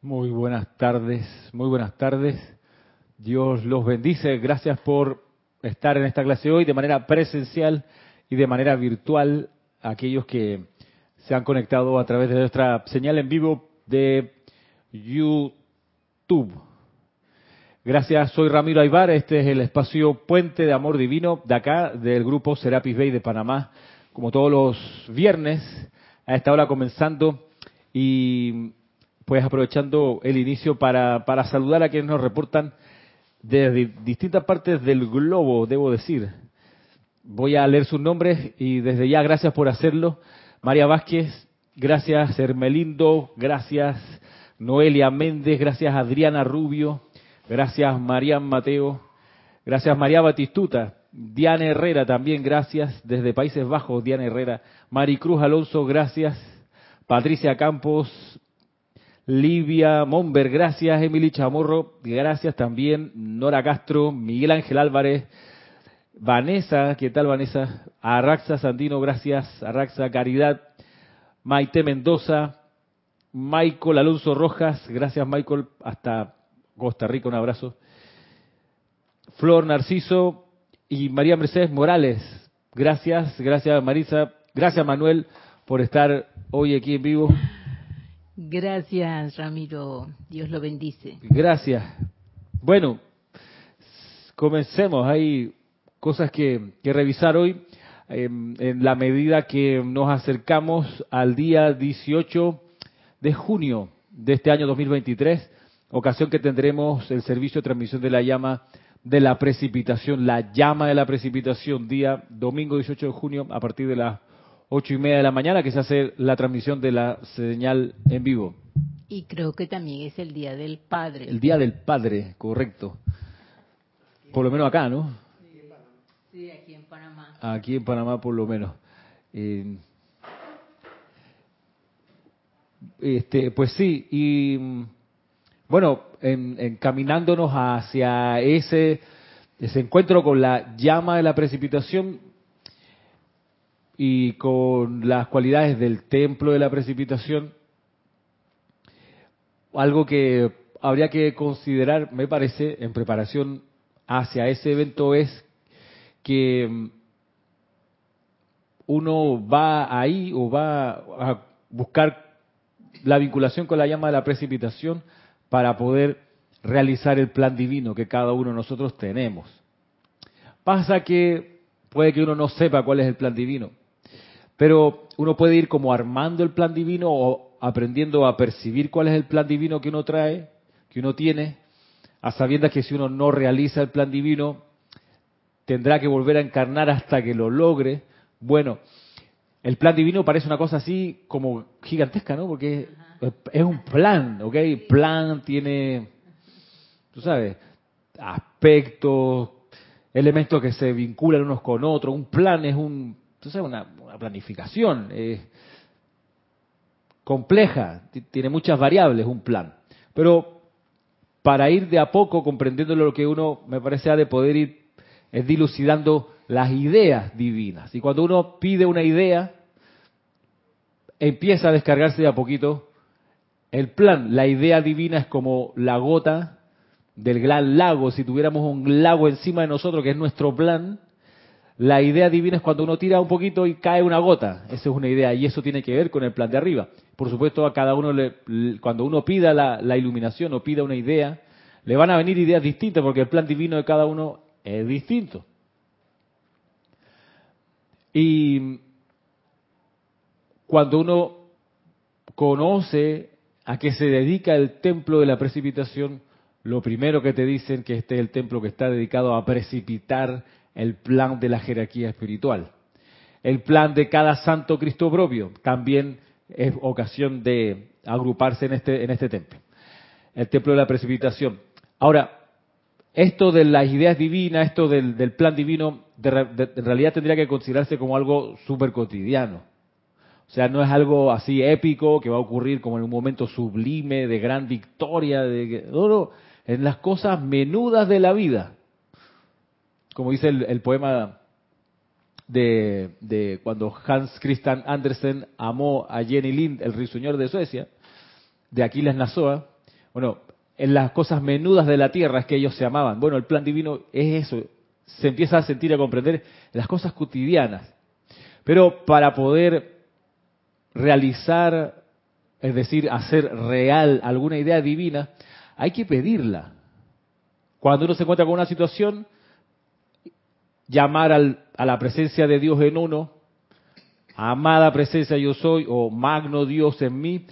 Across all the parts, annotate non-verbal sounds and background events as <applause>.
Muy buenas tardes, muy buenas tardes. Dios los bendice. Gracias por estar en esta clase hoy de manera presencial y de manera virtual. Aquellos que se han conectado a través de nuestra señal en vivo de YouTube. Gracias, soy Ramiro Aybar. Este es el espacio Puente de Amor Divino de acá, del grupo Serapis Bay de Panamá. Como todos los viernes, a esta hora comenzando y pues aprovechando el inicio para, para saludar a quienes nos reportan desde distintas partes del globo, debo decir. Voy a leer sus nombres y desde ya gracias por hacerlo. María Vázquez, gracias. Hermelindo, gracias. Noelia Méndez, gracias. Adriana Rubio, gracias. María Mateo, gracias. María Batistuta, Diana Herrera también, gracias. Desde Países Bajos, Diana Herrera, Maricruz Alonso, gracias, Patricia Campos, Livia Monber, gracias. Emily Chamorro, gracias también. Nora Castro, Miguel Ángel Álvarez, Vanessa, ¿qué tal Vanessa? Arraxa Sandino, gracias. Arraxa Caridad, Maite Mendoza, Michael Alonso Rojas, gracias Michael, hasta Costa Rica, un abrazo. Flor Narciso y María Mercedes Morales, gracias, gracias Marisa, gracias Manuel por estar hoy aquí en vivo. Gracias, Ramiro. Dios lo bendice. Gracias. Bueno, comencemos. Hay cosas que, revisar hoy em, en la medida que nos acercamos al día 18 de junio de este año 2023, ocasión que tendremos el servicio de transmisión de la llama de la precipitación, la llama de la precipitación, día domingo 18 de junio a partir de las ocho y media de la mañana que se hace la transmisión de la señal en vivo. Y creo que también es el Día del Padre. El Día del Padre, correcto. Por lo menos acá, ¿no? Sí, aquí en Panamá. Aquí en Panamá, por lo menos. Eh, este, pues sí, y bueno, encaminándonos hacia ese, ese encuentro con la llama de la precipitación, y con las cualidades del templo de la precipitación, algo que habría que considerar, me parece, en preparación hacia ese evento es que mm, uno va ahí o va a buscar la vinculación con la llama de la precipitación para poder realizar el plan divino que cada uno de nosotros tenemos. Pasa que puede que uno no sepa cuál es el plan divino. Pero uno puede ir como armando el plan divino o aprendiendo a percibir cuál es el plan divino que uno trae, que uno tiene, a sabiendas que si uno no realiza el plan divino, tendrá que volver a encarnar hasta que lo logre. Bueno, el plan divino parece una cosa así como gigantesca, ¿no? Porque es un plan, ¿ok? Plan tiene, tú sabes, aspectos, elementos que se vinculan unos con otros. Un plan es un, entonces, una, una planificación compleja, tiene muchas variables un plan. Pero para ir de a poco comprendiendo lo que uno, me parece, ha de poder ir es dilucidando las ideas divinas. Y cuando uno pide una idea, empieza a descargarse de a poquito el plan. La idea divina es como la gota del gran lago. Si tuviéramos un lago encima de nosotros, que es nuestro plan, la idea divina es cuando uno tira un poquito y cae una gota. Esa es una idea y eso tiene que ver con el plan de arriba. Por supuesto, a cada uno, le, cuando uno pida la, iluminación o pida una idea, le van a venir ideas distintas porque el plan divino de cada uno es distinto. Y cuando uno conoce a qué se dedica el templo de la precipitación, lo primero que te dicen que este es el templo que está dedicado a precipitar el plan de la jerarquía espiritual. El plan de cada santo Cristo propio también es ocasión de agruparse en este, en este templo. El templo de la precipitación. Ahora, esto de las ideas divinas, esto del, plan divino, en realidad tendría que considerarse como algo súper cotidiano. O sea, no es algo así épico que va a ocurrir como en un momento sublime de gran victoria, de no, no, en las cosas menudas de la vida como dice el, poema de, cuando Hans Christian Andersen amó a Jenny Lind, el risueñor de Suecia, de Aquiles Nazoa, Bueno, en las cosas menudas de la tierra es que ellos se amaban. Bueno, el plan divino es eso, se empieza a sentir y a comprender las cosas cotidianas. Pero para poder realizar, es decir, hacer real alguna idea divina, hay que pedirla. Cuando uno se encuentra con una situación, llamar a la presencia de Dios en uno, amada presencia yo soy, o magno Dios en mí,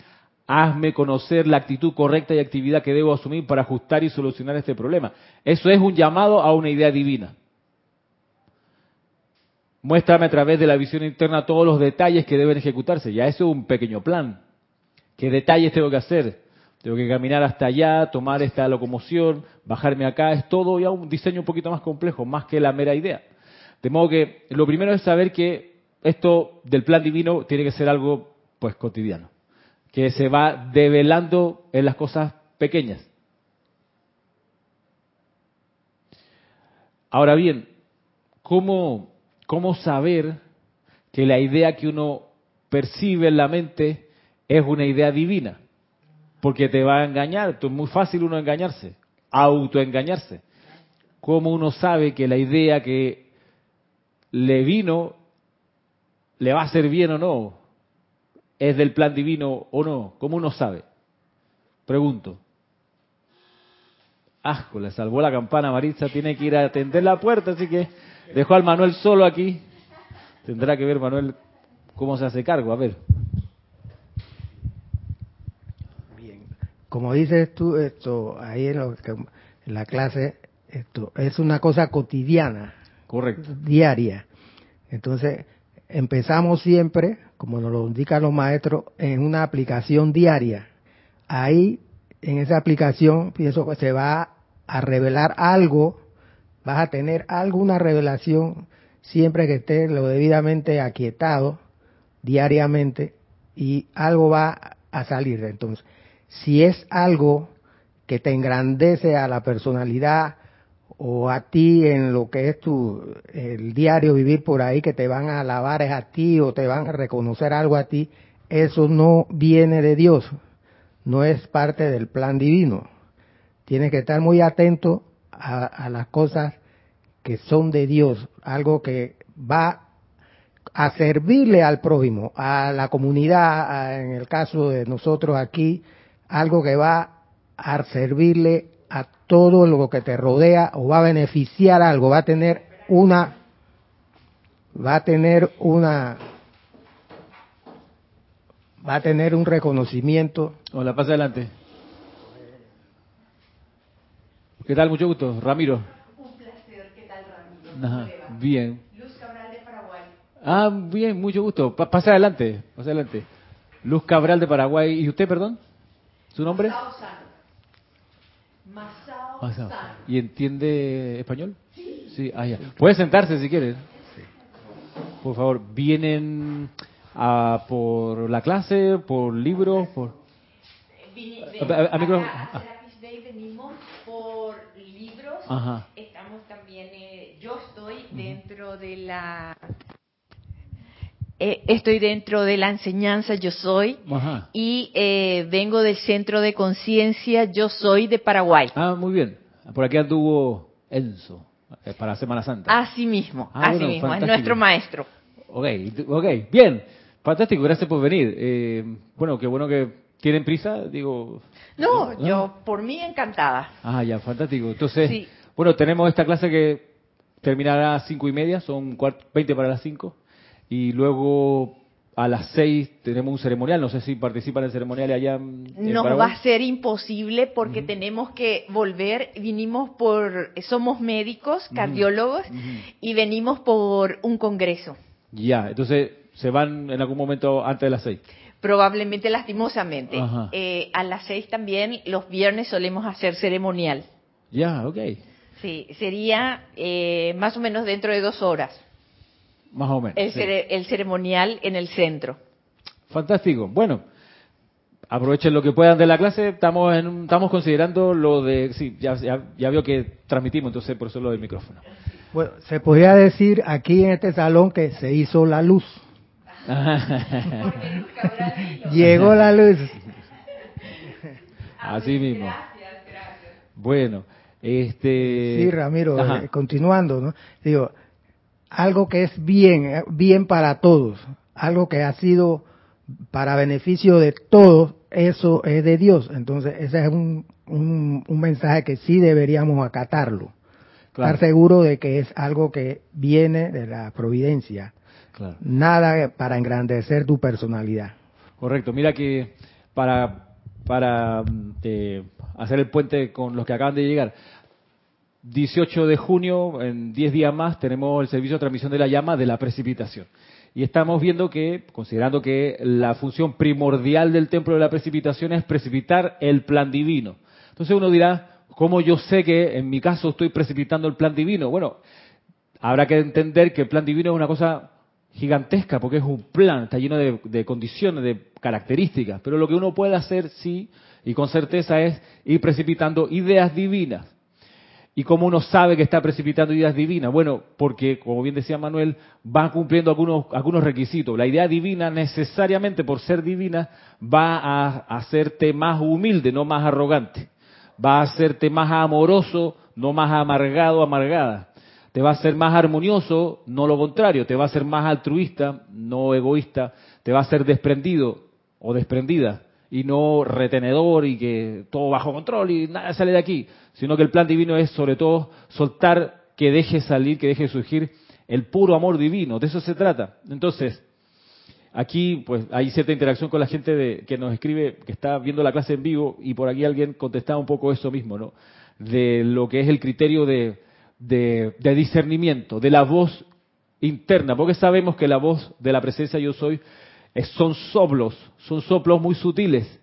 hazme conocer la actitud correcta y actividad que debo asumir para ajustar y solucionar este problema. Eso es un llamado a una idea divina. Muéstrame a través de la visión interna todos los detalles que deben ejecutarse. Ya eso es un pequeño plan. ¿Qué detalles tengo que hacer? Tengo que caminar hasta allá, tomar esta locomoción, bajarme acá. Es todo ya un diseño un poquito más complejo, más que la mera idea. De modo que lo primero es saber que esto del plan divino tiene que ser algo pues cotidiano, que se va develando en las cosas pequeñas. Ahora bien, ¿cómo ¿Cómo saber que la idea que uno percibe en la mente es una idea divina? Porque te va a engañar, es muy fácil uno engañarse, autoengañarse. ¿Cómo uno sabe que la idea que le vino le va a hacer bien o no? ¿Es del plan divino o no? ¿Cómo uno sabe? Pregunto. Asco, le salvó la campana Maritza, tiene que ir a atender la puerta, así que Dejó al Manuel solo aquí. Tendrá que ver Manuel cómo se hace cargo. A ver. Bien. Como dices tú, esto ahí en, en la clase, esto es una cosa cotidiana. Correcto. Diaria. Entonces, empezamos siempre, como nos lo indican los maestros, en una aplicación diaria. Ahí, en esa aplicación, pienso que se va a revelar algo vas a tener alguna revelación siempre que estés lo debidamente aquietado diariamente y algo va a salir. Entonces, si es algo que te engrandece a la personalidad o a ti en lo que es tu el diario vivir por ahí que te van a alabar es a ti o te van a reconocer algo a ti, eso no viene de Dios, no es parte del plan divino. Tienes que estar muy atento a, las cosas que son de Dios, algo que va a servirle al prójimo, a la comunidad, en el caso de nosotros aquí, algo que va a servirle a todo lo que te rodea o va a beneficiar algo, va a tener una, va a tener una, va a tener un reconocimiento. Hola, pasa adelante. ¿Qué tal? Mucho gusto. Ramiro. Un placer. ¿Qué tal, Ramiro? bien. Luz Cabral de Paraguay. Ah, bien, mucho gusto. pasa adelante, pasa adelante. Luz Cabral de Paraguay. ¿Y usted, perdón? ¿Su nombre? Masao Masao, Masao. ¿Y entiende español? Sí. Sí, ah, ya. Puede sentarse si quiere. Por favor, ¿vienen a por la clase, por libros, por...? A, a, a, venimos por libros. Estamos también, eh, yo estoy dentro de la eh, estoy dentro de la enseñanza Yo Soy y eh, vengo del Centro de Conciencia Yo Soy de Paraguay. Ah, muy bien. Por aquí anduvo Enzo para Semana Santa. Así mismo, ah, así mismo, es nuestro maestro. Ok, ok, bien. Fantástico, gracias por venir. bueno, qué bueno que tienen prisa, digo. No, yo por mí encantada. Ah, ya, fantástico. Entonces, bueno, tenemos esta clase que terminará a cinco y media, son 20 para las cinco, y luego a las seis tenemos un ceremonial. No sé si participan en el ceremonial allá. En Nos va a ser imposible porque tenemos que volver. Vinimos por, somos médicos, cardiólogos y venimos por un congreso. Ya, entonces se van en algún momento antes de las seis. Probablemente lastimosamente. Eh, a las seis también, los viernes solemos hacer ceremonial. Ya, ok. Sí, sería eh, más o menos dentro de dos horas. Más o menos. El, ceremonial en el centro. Fantástico. Bueno, aprovechen lo que puedan de la clase. Estamos en, estamos considerando lo de, sí, ya, ya, veo que transmitimos, entonces por eso lo del micrófono. Bueno, se podría decir aquí en este salón que se hizo la luz. <laughs> Llegó la luz. <laughs> Así mismo. Gracias, gracias. Bueno, este... Sí, Ramiro, eh, continuando, ¿no? Digo, algo que es bien, eh, bien para todos, algo que ha sido para beneficio de todos, eso es de Dios. Entonces, ese es un, un, mensaje que sí deberíamos acatarlo. Estar seguro de que es algo que viene de la providencia. Nada para engrandecer tu personalidad. Correcto. Mira que para, para eh, hacer el puente con los que acaban de llegar, 18 de junio, en 10 días más, tenemos el servicio de transmisión de la llama de la precipitación. Y estamos viendo que, considerando que la función primordial del templo de la precipitación es precipitar el plan divino. Entonces uno dirá, ¿cómo yo sé que en mi caso estoy precipitando el plan divino? Bueno, habrá que entender que el plan divino es una cosa gigantesca porque es un plan, está lleno de, de condiciones, de características. Pero lo que uno puede hacer, sí, y con certeza, es ir precipitando ideas divinas. ¿Y cómo uno sabe que está precipitando ideas divinas? Bueno, porque, como bien decía Manuel, va cumpliendo algunos, algunos requisitos. La idea divina, necesariamente por ser divina, va a hacerte más humilde, no más arrogante. Va a hacerte más amoroso, no más amargado, amargada. Te va a hacer más armonioso, no lo contrario. Te va a hacer más altruista, no egoísta. Te va a hacer desprendido o desprendida y no retenedor y que todo bajo control y nada sale de aquí sino que el plan divino es sobre todo soltar, que deje salir, que deje surgir el puro amor divino, de eso se trata. Entonces, aquí pues hay cierta interacción con la gente de, que nos escribe, que está viendo la clase en vivo, y por aquí alguien contestaba un poco eso mismo, ¿no? De lo que es el criterio de, de, de discernimiento, de la voz interna, porque sabemos que la voz de la presencia yo soy son soplos, son soplos muy sutiles,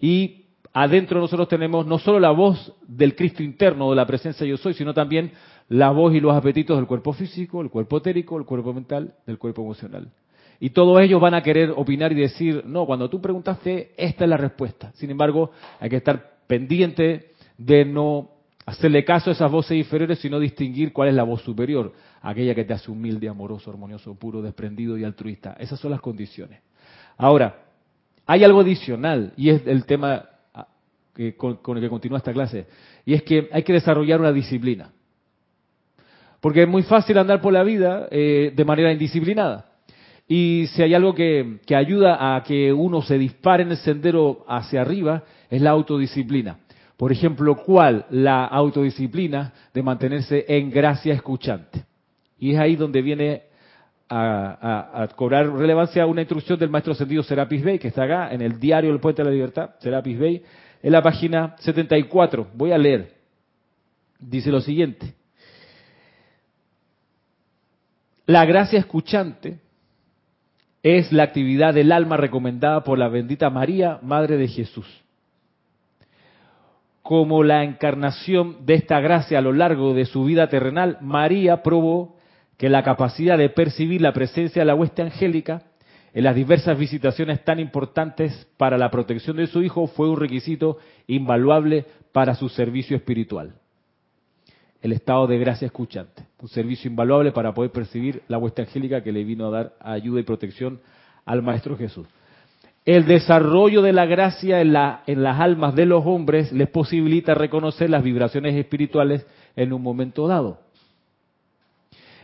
y adentro nosotros tenemos no solo la voz del Cristo interno, de la presencia yo soy, sino también la voz y los apetitos del cuerpo físico, el cuerpo etérico, el cuerpo mental, del cuerpo emocional. Y todos ellos van a querer opinar y decir, no, cuando tú preguntaste, esta es la respuesta. Sin embargo, hay que estar pendiente de no hacerle caso a esas voces inferiores, sino distinguir cuál es la voz superior, aquella que te hace humilde, amoroso, armonioso, puro, desprendido y altruista. Esas son las condiciones. Ahora, hay algo adicional, y es el tema con, el que continúa esta clase, y es que hay que desarrollar una disciplina. Porque es muy fácil andar por la vida eh, de manera indisciplinada. Y si hay algo que, que, ayuda a que uno se dispare en el sendero hacia arriba, es la autodisciplina. Por ejemplo, ¿cuál? La autodisciplina de mantenerse en gracia escuchante. Y es ahí donde viene a, cobrar relevancia una instrucción del maestro sentido Serapis Bey, que está acá en el diario del Puente de la Libertad, Serapis Bey, en la página 74. Voy a leer. Dice lo siguiente. La gracia escuchante es la actividad del alma recomendada por la bendita María, Madre de Jesús. Como la encarnación de esta gracia a lo largo de su vida terrenal, María probó que la capacidad de percibir la presencia de la hueste angélica en las diversas visitaciones tan importantes para la protección de su hijo fue un requisito invaluable para su servicio espiritual. El estado de gracia escuchante, un servicio invaluable para poder percibir la hueste angélica que le vino a dar ayuda y protección al Maestro Jesús. El desarrollo de la gracia en, en las almas de los hombres les posibilita reconocer las vibraciones espirituales en un momento dado.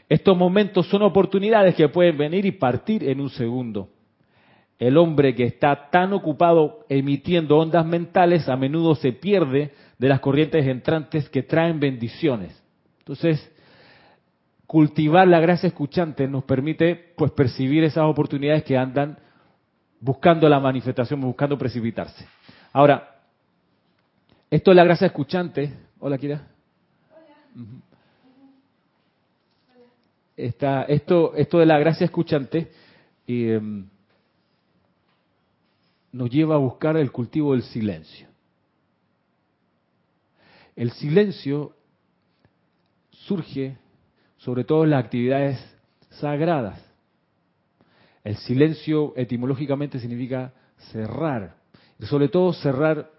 Estos momentos son oportunidades que pueden venir y partir en un segundo. El hombre que está tan ocupado emitiendo ondas mentales a menudo se pierde de las corrientes entrantes que traen bendiciones. Entonces, cultivar la gracia escuchante nos permite pues percibir esas oportunidades que andan buscando la manifestación, buscando precipitarse. Ahora, esto es la gracia escuchante. Hola, Kira. Hola esto, esto de la gracia escuchante em, nos lleva a buscar el cultivo del silencio. El silencio surge sobre todo en las actividades sagradas. El silencio etimológicamente significa cerrar, y sobre todo cerrar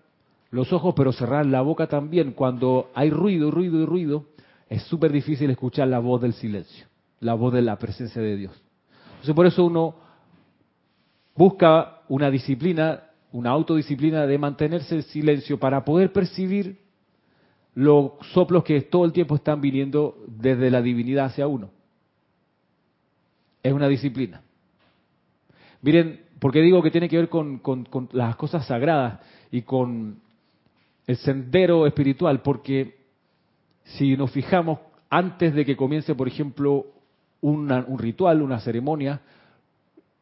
los ojos, pero cerrar la boca también. Cuando hay ruido, ruido y ruido, es súper difícil escuchar la voz del silencio la voz de la presencia de Dios. Entonces por eso uno busca una disciplina una autodisciplina de mantenerse en silencio para poder percibir los soplos que todo el tiempo están viniendo desde la divinidad hacia uno. Es una disciplina. Miren, porque digo que tiene que ver con, con las cosas sagradas y con el sendero espiritual, porque si nos fijamos antes de que comience, por ejemplo, un ritual, una ceremonia,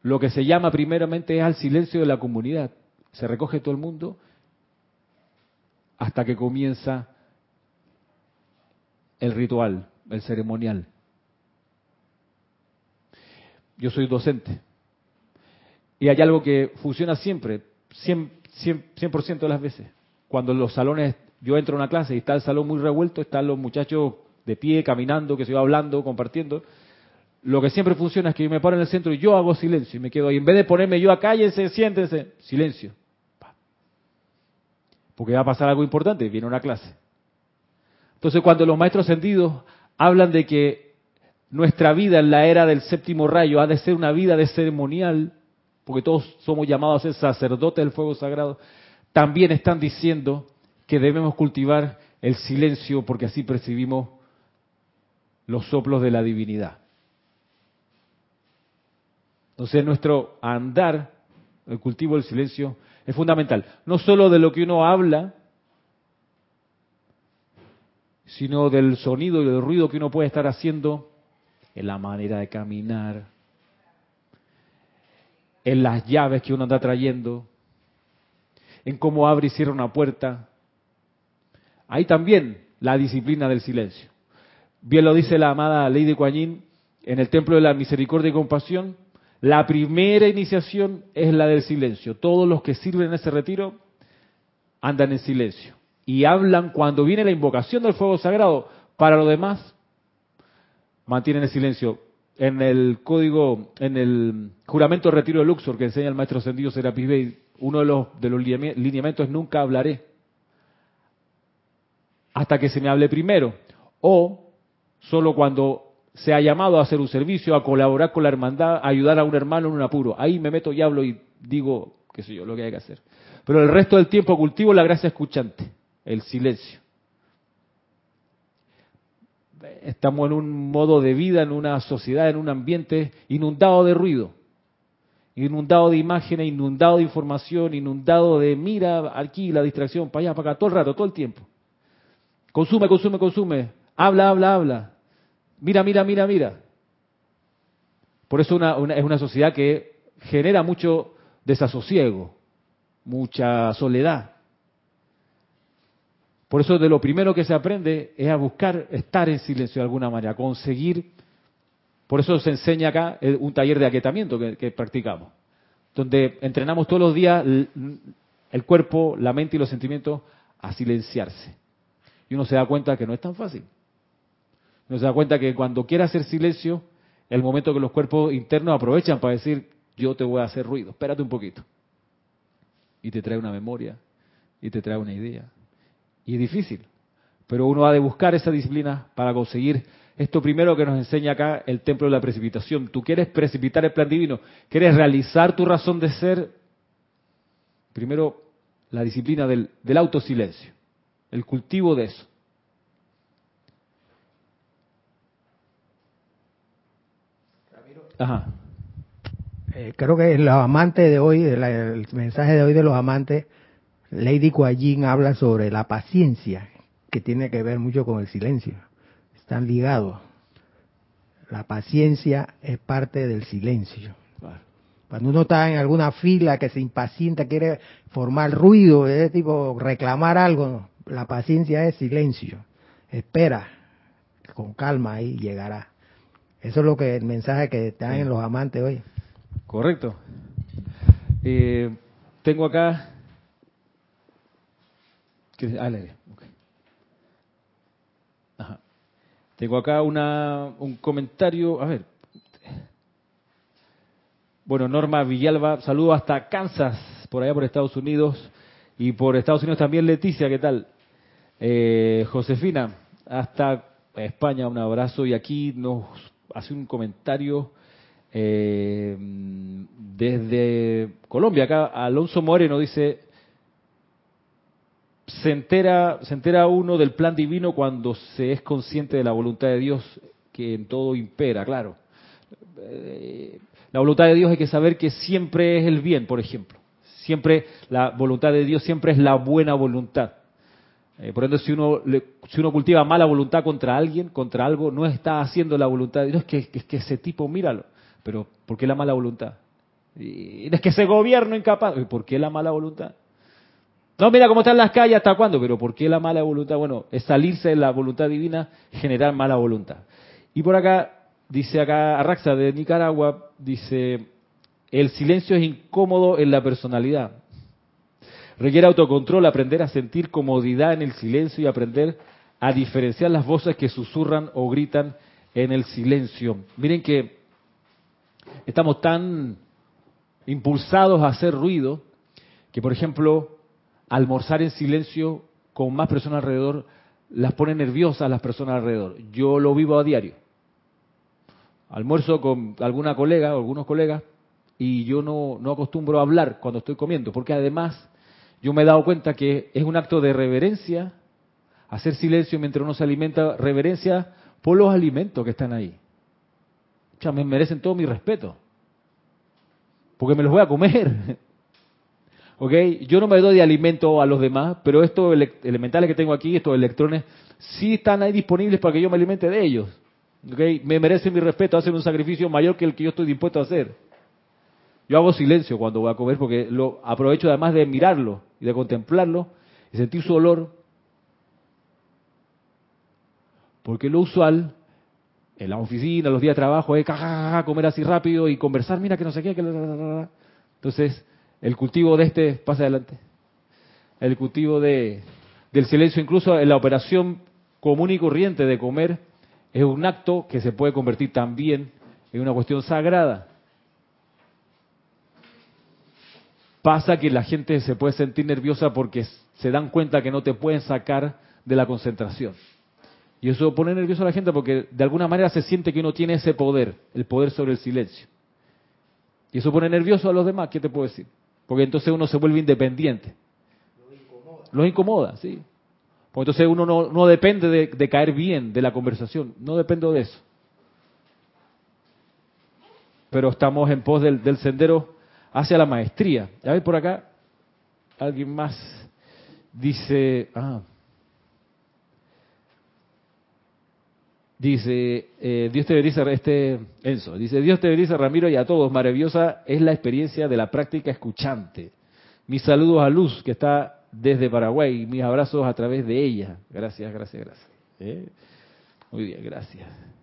lo que se llama primeramente es al silencio de la comunidad. Se recoge todo el mundo hasta que comienza el ritual, el ceremonial. Yo soy docente y hay algo que funciona siempre, 100%, 100 de las veces. Cuando los salones, yo entro a una clase y está el salón muy revuelto, están los muchachos de pie, caminando, que se va hablando, compartiendo. Lo que siempre funciona es que yo me paro en el centro y yo hago silencio y me quedo ahí. En vez de ponerme yo a cállense, siéntense, silencio. Porque va a pasar algo importante, viene una clase. Entonces cuando los maestros ascendidos hablan de que nuestra vida en la era del séptimo rayo ha de ser una vida de ceremonial, porque todos somos llamados a ser sacerdotes del fuego sagrado, también están diciendo que debemos cultivar el silencio porque así percibimos los soplos de la divinidad. Entonces nuestro andar, el cultivo del silencio, es fundamental. No solo de lo que uno habla, sino del sonido y del ruido que uno puede estar haciendo en la manera de caminar, en las llaves que uno anda trayendo, en cómo abre y cierra una puerta. Hay también la disciplina del silencio. Bien lo dice la amada Lady Kuan en el Templo de la Misericordia y Compasión, la primera iniciación es la del silencio. Todos los que sirven en ese retiro andan en silencio y hablan cuando viene la invocación del fuego sagrado. Para lo demás, mantienen el silencio. En el código, en el juramento de retiro de Luxor que enseña el maestro ascendido Serapis Bey, uno de los, de lineamientos es nunca hablaré hasta que se me hable primero. O solo cuando se ha llamado a hacer un servicio, a colaborar con la hermandad, a ayudar a un hermano en un apuro. Ahí me meto y hablo y digo, qué sé yo, lo que hay que hacer. Pero el resto del tiempo cultivo la gracia escuchante, el silencio. Estamos en un modo de vida, en una sociedad, en un ambiente inundado de ruido, inundado de imágenes, inundado de información, inundado de mira aquí, la distracción, para allá, para acá, todo el rato, todo el tiempo. Consume, consume, consume. Habla, habla, habla. Mira, mira, mira, mira. Por eso es una sociedad que genera mucho desasosiego, mucha soledad. Por eso de lo primero que se aprende es a buscar estar en silencio de alguna manera, conseguir. Por eso se enseña acá un taller de aquietamiento que, que practicamos, donde entrenamos todos los días el cuerpo, la mente y los sentimientos a silenciarse. Y uno se da cuenta que no es tan fácil. Uno se da cuenta que cuando quiere hacer silencio, el momento que los cuerpos internos aprovechan para decir, yo te voy a hacer ruido, espérate un poquito. Y te trae una memoria, y te trae una idea. Y es difícil, pero uno ha de buscar esa disciplina para conseguir esto primero que nos enseña acá el templo de la precipitación. Tú quieres precipitar el plan divino, quieres realizar tu razón de ser, primero la disciplina del, del autosilencio el cultivo de eso. Ajá. Eh, creo que los amantes de hoy, el, mensaje de hoy de los amantes, Lady Kuan habla sobre la paciencia, que tiene que ver mucho con el silencio. Están ligados. La paciencia es parte del silencio. Cuando uno está en alguna fila que se impacienta, quiere formar ruido, de tipo reclamar algo, la paciencia es silencio. Espera, con calma ahí llegará. Eso es lo que el mensaje que están en los amantes hoy. Correcto. Eh, tengo acá. Ah, Ajá. Tengo acá una, un comentario. A ver. Bueno, Norma Villalba, saludo hasta Kansas, por allá por Estados Unidos. Y por Estados Unidos también Leticia, ¿qué tal? Eh, Josefina, hasta España, un abrazo y aquí nos hace un comentario Eh, desde Colombia, acá Alonso Moreno dice, se entera, se entera uno del plan divino cuando se es consciente de la voluntad de Dios que en todo impera, claro. Eh, la voluntad de Dios hay que saber que siempre es el bien, por ejemplo. Siempre la voluntad de Dios siempre es la buena voluntad. Eh, por ende, si uno, si uno cultiva mala voluntad contra alguien, contra algo, no está haciendo la voluntad que, es que ese tipo, míralo. Pero, ¿por qué la mala voluntad? Y es que ese gobierno incapaz. ¿Por qué la mala voluntad? No, mira cómo están las calles, ¿hasta cuándo? Pero ¿por qué la mala voluntad? Bueno, es salirse de la voluntad divina, generar mala voluntad. Y por acá, dice acá Arraxa de Nicaragua, dice, el silencio es incómodo en la personalidad. Requiere autocontrol, aprender a sentir comodidad en el silencio y aprender a diferenciar las voces que susurran o gritan en el silencio. Miren que estamos tan impulsados a hacer ruido que, por ejemplo, almorzar en silencio con más personas alrededor las pone nerviosas las personas alrededor. Yo lo vivo a diario. Almuerzo con alguna colega o algunos colegas y yo no, no acostumbro a hablar cuando estoy comiendo, porque además yo me he dado cuenta que es un acto de reverencia, hacer silencio mientras uno se alimenta, reverencia por los alimentos que están ahí. O me merecen todo mi respeto, porque me los voy a comer. <laughs> ¿Ok? Yo no me doy de alimento a los demás, pero estos elementales que tengo aquí, estos electrones, sí están ahí disponibles para que yo me alimente de ellos. ¿Ok? Me merecen mi respeto, hacen un sacrificio mayor que el que yo estoy dispuesto a hacer. Yo hago silencio cuando voy a comer porque lo aprovecho además de mirarlo y de contemplarlo y sentir su olor. Porque lo usual en la oficina, los días de trabajo, es comer así rápido y conversar, mira que no sé qué. Que... Entonces, el cultivo de este, pasa adelante, el cultivo de, del silencio, incluso en la operación común y corriente de comer, es un acto que se puede convertir también en una cuestión sagrada. Pasa que la gente se puede sentir nerviosa porque se dan cuenta que no te pueden sacar de la concentración. Y eso pone nervioso a la gente porque de alguna manera se siente que uno tiene ese poder, el poder sobre el silencio. Y eso pone nervioso a los demás, ¿qué te puedo decir? Porque entonces uno se vuelve independiente. Los incomoda. Los incomoda, sí. Porque entonces uno no, depende de, caer bien de la conversación, no depende de eso. Pero estamos en pos del sendero hacia la maestría. A ver por acá, alguien más dice, ah, dice, eh, Dios te bendice, este Enzo, dice, Dios te bendice Ramiro y a todos, maravillosa es la experiencia de la práctica escuchante. Mis saludos a Luz, que está desde Paraguay, mis abrazos a través de ella. Gracias, gracias, gracias. ¿Eh? Muy bien, gracias.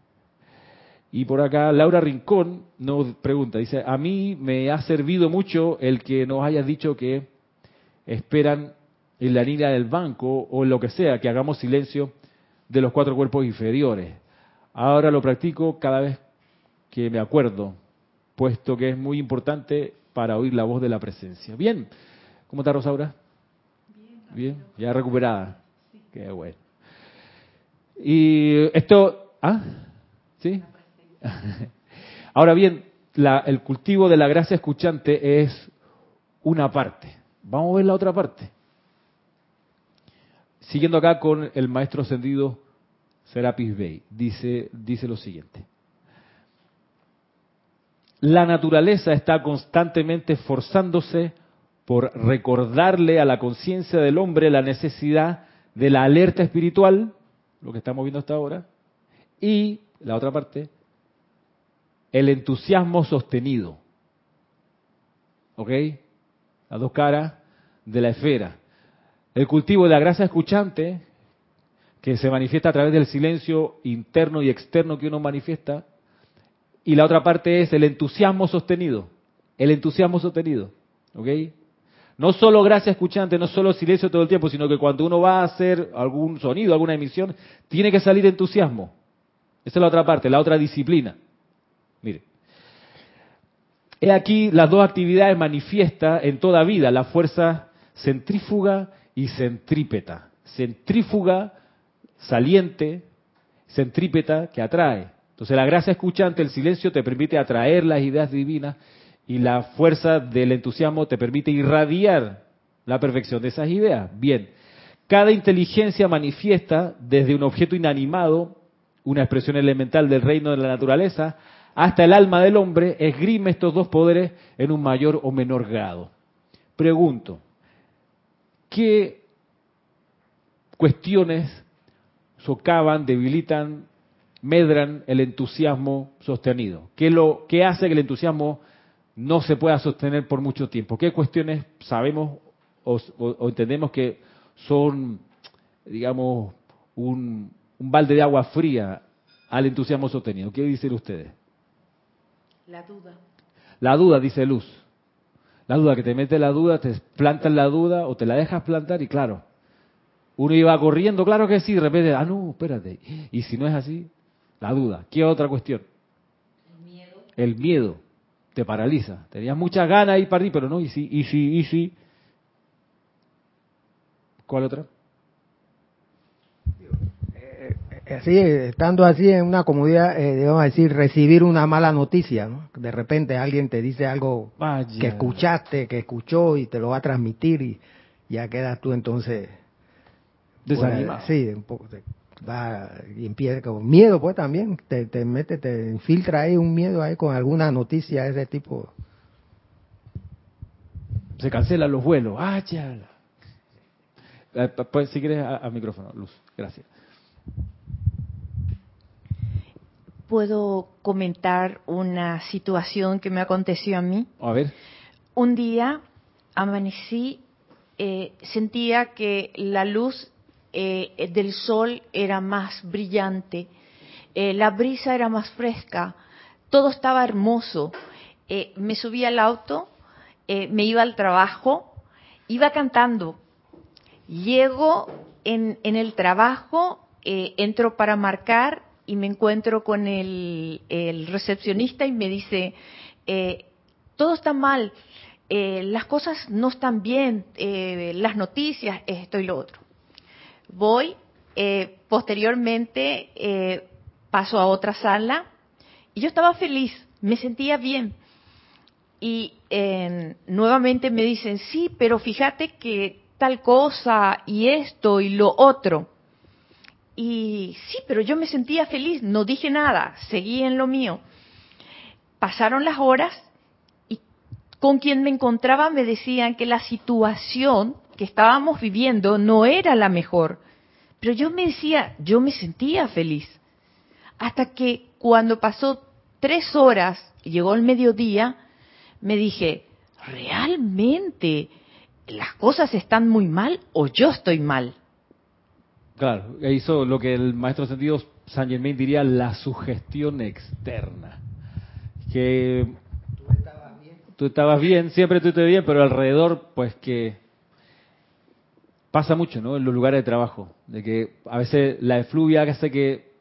Y por acá Laura Rincón nos pregunta, dice, a mí me ha servido mucho el que nos hayas dicho que esperan en la línea del banco o en lo que sea, que hagamos silencio de los cuatro cuerpos inferiores. Ahora lo practico cada vez que me acuerdo, puesto que es muy importante para oír la voz de la presencia. Bien, ¿cómo está Rosaura? Bien, Bien, ya recuperada. Qué bueno. Y esto, ¿ah? ¿Sí? <laughs> Ahora bien, el cultivo de la gracia escuchante es una parte. Vamos a ver la otra parte. Siguiendo acá con el maestro ascendido Serapis Bey, dice, dice lo siguiente. La naturaleza está constantemente esforzándose por recordarle a la conciencia del hombre la necesidad de la alerta espiritual, lo que estamos viendo hasta ahora, y la otra parte, el entusiasmo sostenido. ¿Ok? Las dos caras de la esfera. El cultivo de la gracia escuchante, que se manifiesta a través del silencio interno y externo que uno manifiesta. Y la otra parte es el entusiasmo sostenido. El entusiasmo sostenido. ¿Ok? No solo gracia escuchante, no solo silencio todo el tiempo, sino que cuando uno va a hacer algún sonido, alguna emisión, tiene que salir entusiasmo. Esa es la otra parte, la otra disciplina. Mire. He aquí las dos actividades manifiesta en toda vida, la fuerza centrífuga y centrípeta. Centrífuga, saliente, centrípeta, que atrae. Entonces la gracia escuchante, el silencio te permite atraer las ideas divinas y la fuerza del entusiasmo te permite irradiar la perfección de esas ideas. Bien, cada inteligencia manifiesta desde un objeto inanimado, una expresión elemental del reino de la naturaleza, hasta el alma del hombre, esgrime estos dos poderes en un mayor o menor grado. Pregunto, ¿qué cuestiones socavan, debilitan, medran el entusiasmo sostenido? ¿Qué, lo, ¿Qué hace que el entusiasmo no se pueda sostener por mucho tiempo? ¿Qué cuestiones sabemos o, entendemos que son, digamos, un, un balde de agua fría al entusiasmo sostenido? ¿Qué dicen ustedes? La duda. La duda, dice Luz. La duda, que te mete la duda, te plantan la duda o te la dejas plantar y claro, uno iba corriendo, claro que sí, de repente, ah, no, espérate. Y si no es así, la duda. ¿Qué otra cuestión? El miedo. El miedo te paraliza. Tenías muchas ganas y para pero no, y sí, y sí, y sí. ¿Cuál otra? Así, estando así en una comunidad, eh, debemos decir, recibir una mala noticia, ¿no? De repente alguien te dice algo que escuchaste, que escuchó y te lo va a transmitir y ya quedas tú entonces... Desanimado. sí, un poco, va y empieza con miedo pues también, te, te mete, te infiltra ahí un miedo ahí con alguna noticia de ese tipo. Se cancelan los vuelos, ah, ya. Eh, pues, si quieres, al micrófono, Luz, gracias. Puedo comentar una situación que me aconteció a mí. A ver. Un día amanecí, eh, sentía que la luz eh, del sol era más brillante, eh, la brisa era más fresca, todo estaba hermoso. me subí al auto, me iba al trabajo, iba cantando. Llego en, en el trabajo, entro para marcar y me encuentro con el, recepcionista y me dice, eh, todo está mal, eh, las cosas no están bien, eh, las noticias, esto y lo otro. Voy, posteriormente paso a otra sala y yo estaba feliz, me sentía bien. Y nuevamente me dicen, sí, pero fíjate que tal cosa y esto y lo otro. Y sí, pero yo me sentía feliz, no dije nada, seguí en lo mío. Pasaron las horas y con quien me encontraba me decían que la situación que estábamos viviendo no era la mejor. Pero yo me decía, yo me sentía feliz. Hasta que cuando pasó tres horas y llegó el mediodía, me dije, ¿realmente las cosas están muy mal o yo estoy mal? Claro, hizo lo que el maestro sentido San Germain diría la sugestión externa. Que tú estabas bien, tú estabas bien siempre pero alrededor, pues que pasa mucho, ¿no? En los lugares de trabajo, de que a veces la efluvia hace que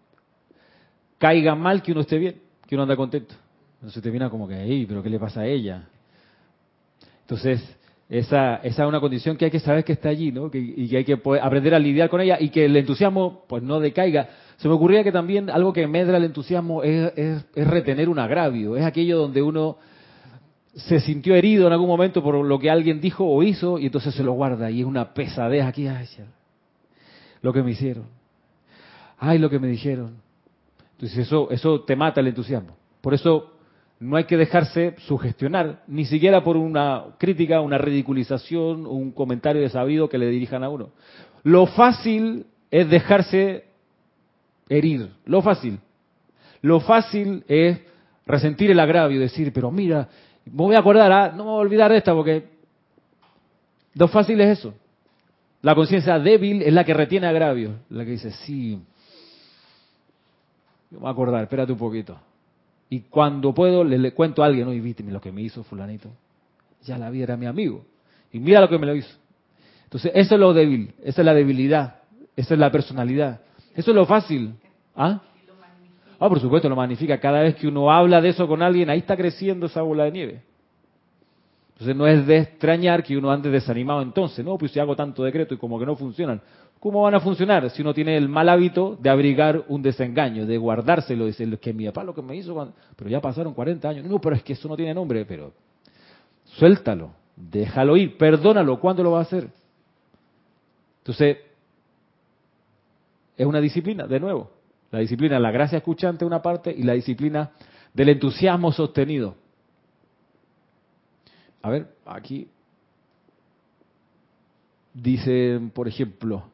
caiga mal que uno esté bien, que uno anda contento. Entonces te viene como que, ¡ey, pero qué le pasa a ella! Entonces, esa, esa es una condición que hay que saber que está allí, ¿no? y que hay que aprender a lidiar con ella y que el entusiasmo pues no decaiga. Se me ocurría que también algo que medra el entusiasmo es, retener un agravio, es aquello donde uno se sintió herido en algún momento por lo que alguien dijo o hizo y entonces se lo guarda y es una pesadez aquí, ay, lo que me hicieron, ay, lo que me dijeron. Entonces eso, eso te mata el entusiasmo. Por eso no hay que dejarse sugestionar, ni siquiera por una crítica, una ridiculización, un comentario desabido que le dirijan a uno. Lo fácil es dejarse herir, lo fácil. Lo fácil es resentir el agravio, decir, pero mira, me voy a acordar, ¿ah? no me voy a olvidar de esta porque lo fácil es eso. La conciencia débil es la que retiene agravio, la que dice, sí, me voy a acordar, espérate un poquito. Y cuando puedo, le, cuento a alguien, oye, viste lo que me hizo fulanito. Ya la vida era mi amigo. Y mira lo que me lo hizo. Entonces, eso es lo débil, esa es la debilidad, esa es la personalidad. Eso es lo fácil. ¿Ah? Ah, por supuesto, lo magnifica. Cada vez que uno habla de eso con alguien, ahí está creciendo esa bola de nieve. Entonces no es de extrañar que uno ande desanimado entonces, no, pues si hago tanto decreto y como que no funcionan. ¿Cómo van a funcionar si uno tiene el mal hábito de abrigar un desengaño, de guardárselo, decir que mi papá lo que me hizo, pero ya pasaron 40 años, no, pero es que eso no tiene nombre, pero suéltalo, déjalo ir, perdónalo, ¿cuándo lo va a hacer? Entonces, es una disciplina, de nuevo, la disciplina, la gracia escuchante una parte y la disciplina del entusiasmo sostenido. A ver, aquí dice, por ejemplo,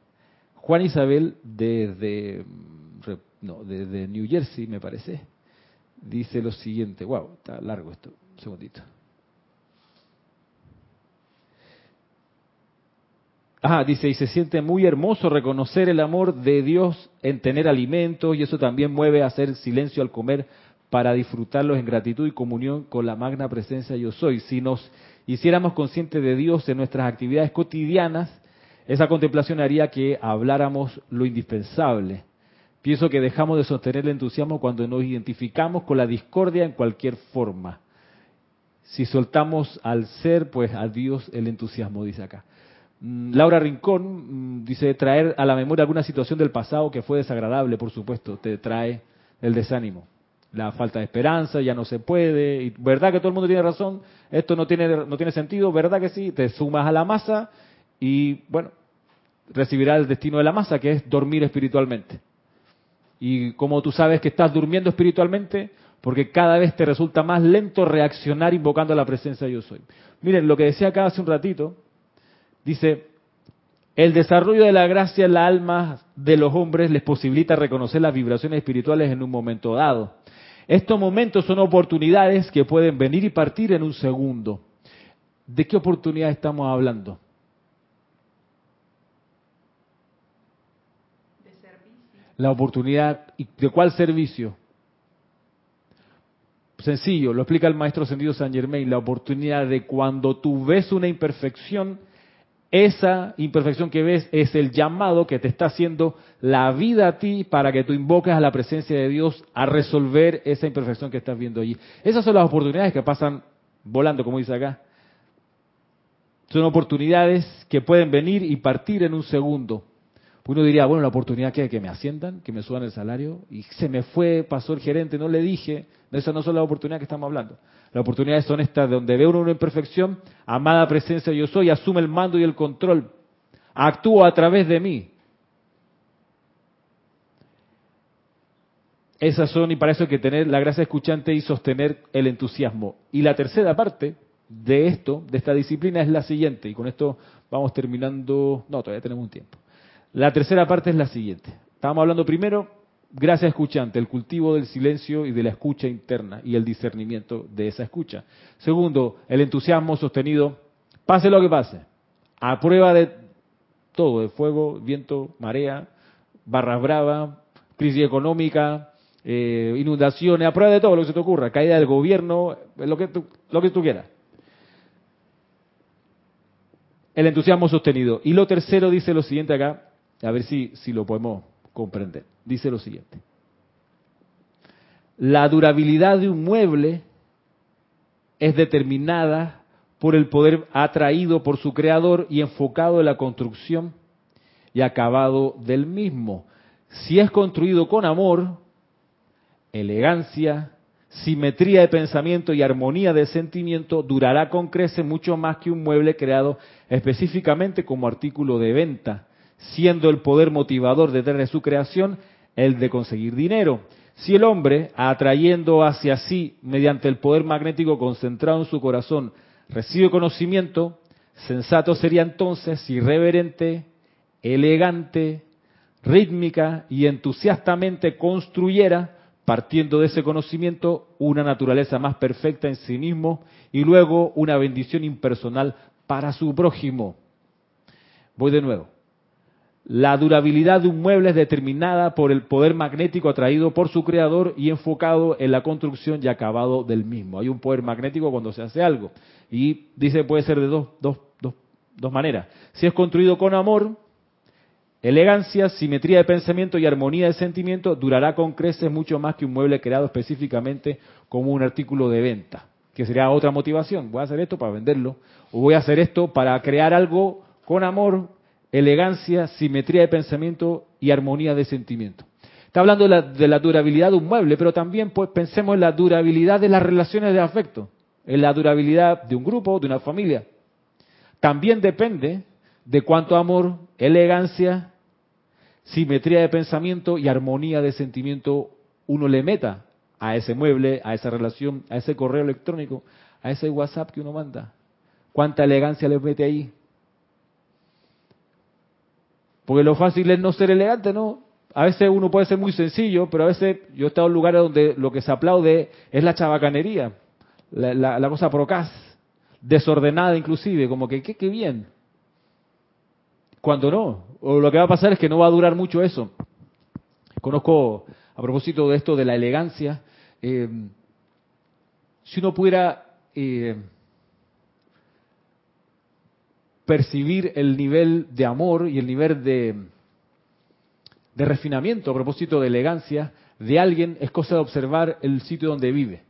Juan Isabel desde, no, New Jersey, me parece, dice lo siguiente. Wow, está largo esto. Un segundito. Ah, dice, y se siente muy hermoso reconocer el amor de Dios en tener alimentos y eso también mueve a hacer silencio al comer para disfrutarlos en gratitud y comunión con la magna presencia yo soy. Si nos hiciéramos conscientes de Dios en nuestras actividades cotidianas, esa contemplación haría que habláramos lo indispensable. Pienso que dejamos de sostener el entusiasmo cuando nos identificamos con la discordia en cualquier forma. Si soltamos al ser, pues a Dios el entusiasmo, dice acá. Mm, Laura Rincón mm, dice traer a la memoria alguna situación del pasado que fue desagradable, por supuesto, te trae el desánimo, la falta de esperanza, ya no se puede, y verdad que todo el mundo tiene razón, esto no tiene no tiene sentido, verdad que sí, te sumas a la masa y bueno, recibirá el destino de la masa que es dormir espiritualmente. Y como tú sabes que estás durmiendo espiritualmente, porque cada vez te resulta más lento reaccionar invocando la presencia de yo soy. Miren, lo que decía acá hace un ratito, Dice, el desarrollo de la gracia en la alma de los hombres les posibilita reconocer las vibraciones espirituales en un momento dado. Estos momentos son oportunidades que pueden venir y partir en un segundo. ¿De qué oportunidad estamos hablando? De servicio. La oportunidad, ¿de cuál servicio? Sencillo, lo explica el maestro Sendido San Germain, la oportunidad de cuando tú ves una imperfección, esa imperfección que ves es el llamado que te está haciendo la vida a ti para que tú invoques a la presencia de Dios a resolver esa imperfección que estás viendo allí. Esas son las oportunidades que pasan volando, como dice acá. Son oportunidades que pueden venir y partir en un segundo. Uno diría, bueno, la oportunidad que, que me asciendan, que me suban el salario, y se me fue, pasó el gerente, no le dije, esas no son las oportunidades que estamos hablando. Las oportunidades son estas, donde ve uno una imperfección, amada presencia yo soy, asume el mando y el control, actúa a través de mí. Esas son, y para eso hay que tener la gracia escuchante y sostener el entusiasmo. Y la tercera parte de esto, de esta disciplina, es la siguiente, y con esto vamos terminando, no, todavía tenemos un tiempo. La tercera parte es la siguiente. Estábamos hablando primero Gracias escuchante, el cultivo del silencio y de la escucha interna y el discernimiento de esa escucha. Segundo, el entusiasmo sostenido, pase lo que pase, a prueba de todo, de fuego, viento, marea, barras bravas, crisis económica, eh, inundaciones, a prueba de todo lo que se te ocurra, caída del gobierno, lo que tú, lo que tú quieras. El entusiasmo sostenido. Y lo tercero dice lo siguiente acá, a ver si, si lo podemos comprender. Dice lo siguiente. La durabilidad de un mueble es determinada por el poder atraído por su creador y enfocado en la construcción y acabado del mismo. Si es construido con amor, elegancia, simetría de pensamiento y armonía de sentimiento, durará con crece mucho más que un mueble creado específicamente como artículo de venta siendo el poder motivador detrás de su creación el de conseguir dinero. Si el hombre, atrayendo hacia sí mediante el poder magnético concentrado en su corazón, recibe conocimiento, sensato sería entonces irreverente, elegante, rítmica y entusiastamente construyera, partiendo de ese conocimiento, una naturaleza más perfecta en sí mismo y luego una bendición impersonal para su prójimo. Voy de nuevo. La durabilidad de un mueble es determinada por el poder magnético atraído por su creador y enfocado en la construcción y acabado del mismo. Hay un poder magnético cuando se hace algo. Y dice puede ser de dos, dos, dos, dos maneras. Si es construido con amor, elegancia, simetría de pensamiento y armonía de sentimiento, durará con creces mucho más que un mueble creado específicamente como un artículo de venta. que sería otra motivación. Voy a hacer esto para venderlo, o voy a hacer esto para crear algo con amor, elegancia, simetría de pensamiento y armonía de sentimiento. Está hablando de la, de la durabilidad de un mueble, pero también pues pensemos en la durabilidad de las relaciones de afecto, en la durabilidad de un grupo, de una familia. También depende de cuánto amor, elegancia, simetría de pensamiento y armonía de sentimiento uno le meta a ese mueble, a esa relación, a ese correo electrónico, a ese WhatsApp que uno manda. ¿Cuánta elegancia le mete ahí? Porque lo fácil es no ser elegante, ¿no? A veces uno puede ser muy sencillo, pero a veces yo he estado en lugares donde lo que se aplaude es la chabacanería, la, cosa procaz, desordenada inclusive, como que qué bien. Cuando no, o lo que va a pasar es que no va a durar mucho eso. Conozco, a propósito de esto de la elegancia, eh, si uno pudiera eh, percibir el nivel de amor y el nivel de, de refinamiento a propósito de elegancia de alguien, es cosa de observar el sitio donde vive.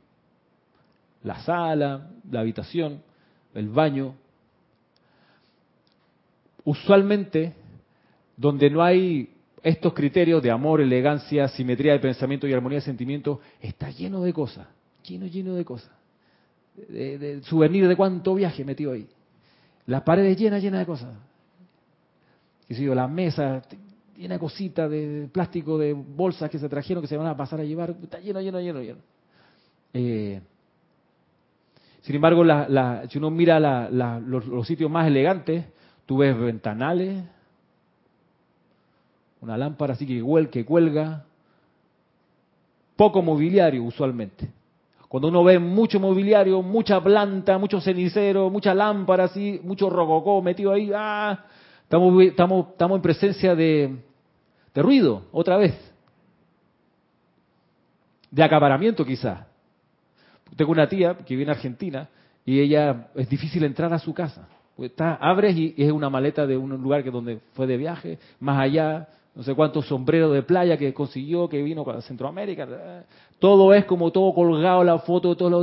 La sala, la habitación, el baño. Usualmente, donde no hay estos criterios de amor, elegancia, simetría de pensamiento y armonía de sentimiento, está lleno de cosas, lleno, lleno de cosas. De, souvenir de cuánto viaje metido ahí. Las paredes llenas, llenas de cosas. Y si yo, la mesa llena de cositas, de plástico, de bolsas que se trajeron, que se van a pasar a llevar, está lleno, lleno, lleno, lleno. Eh, sin embargo, la, la, si uno mira los sitios más elegantes, tú ves ventanales, una lámpara así que, que cuelga, poco mobiliario usualmente. Cuando uno ve mucho mobiliario, mucha planta, mucho cenicero, mucha lámpara así, mucho rococó metido ahí, ah, estamos, estamos, estamos en presencia de, de ruido, otra vez. De acaparamiento quizás. Tengo una tía que viene a Argentina y ella es difícil entrar a su casa. Está, abres y es una maleta de un lugar que donde fue de viaje, más allá no sé cuántos sombreros de playa que consiguió, que vino a Centroamérica. Todo es como todo colgado, la foto, todo lo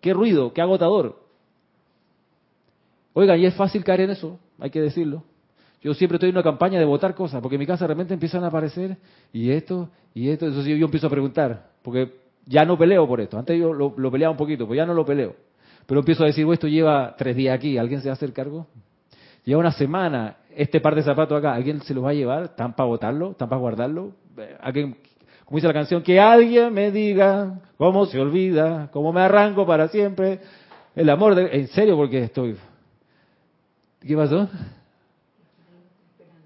Qué ruido, qué agotador. Oiga, y es fácil caer en eso, hay que decirlo. Yo siempre estoy en una campaña de votar cosas, porque en mi casa de repente empiezan a aparecer, y esto, y esto, entonces yo, empiezo a preguntar, porque ya no peleo por esto. Antes yo lo, peleaba un poquito, pues ya no lo peleo. Pero empiezo a decir, esto lleva tres días aquí, ¿alguien se va a hacer cargo? Lleva una semana, este par de zapatos acá, ¿alguien se los va a llevar? ¿Están para botarlo? ¿Están para guardarlo? ¿Alguien, como dice la canción, que alguien me diga cómo se olvida, cómo me arranco para siempre el amor de... En serio, porque estoy... ¿Qué pasó?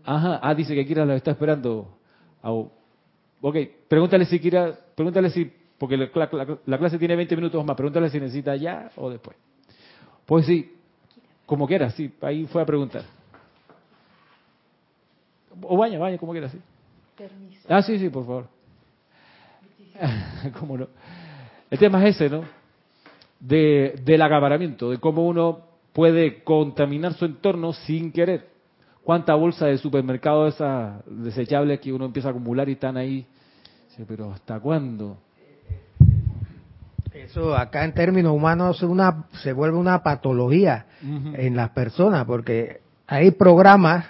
Ajá, ah, dice que Kira lo está esperando. Ok, pregúntale si Kira, pregúntale si, porque la, la, clase tiene 20 minutos más, pregúntale si necesita ya o después. Pues sí, como quiera, sí, ahí fue a preguntar. O vaya, vaya, como quiera, sí. Permiso. Ah, sí, sí, por favor. <laughs> ¿Cómo no? El tema es ese, ¿no? De, del acaparamiento, de cómo uno puede contaminar su entorno sin querer. ¿Cuánta bolsa de supermercado esas desechables que uno empieza a acumular y están ahí? Pero ¿hasta cuándo? Eso acá en términos humanos una, se vuelve una patología en las personas, porque hay programas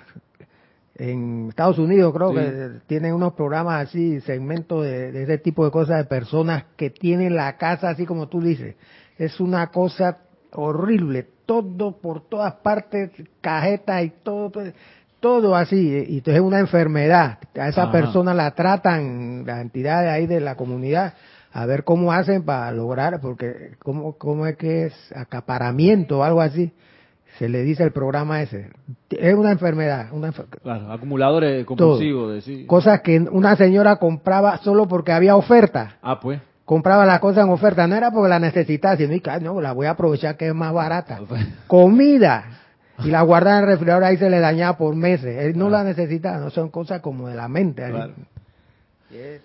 en Estados Unidos creo que tienen unos programas así, segmentos de, ese tipo de cosas de personas que tienen la casa así como tú dices. Es una cosa horrible, todo por todas partes, cajetas y todo, todo así. Y entonces es una enfermedad. A esa persona la tratan las entidades ahí de la comunidad a ver cómo hacen para lograr, porque cómo, cómo es que es acaparamiento o algo así se le dice el programa ese. Es una enfermedad. Una claro, acumuladores compulsivos. De, Cosas que una señora compraba solo porque había oferta. Ah, pues. Compraba las cosas en oferta. No era porque la necesitaba, sino que no, la voy a aprovechar que es más barata. Ah, <laughs> pues. Comida. Y la guardaba en el refrigerador ahí se le dañaba por meses. Él no la necesitaba, no son cosas como de la mente. Claro. Es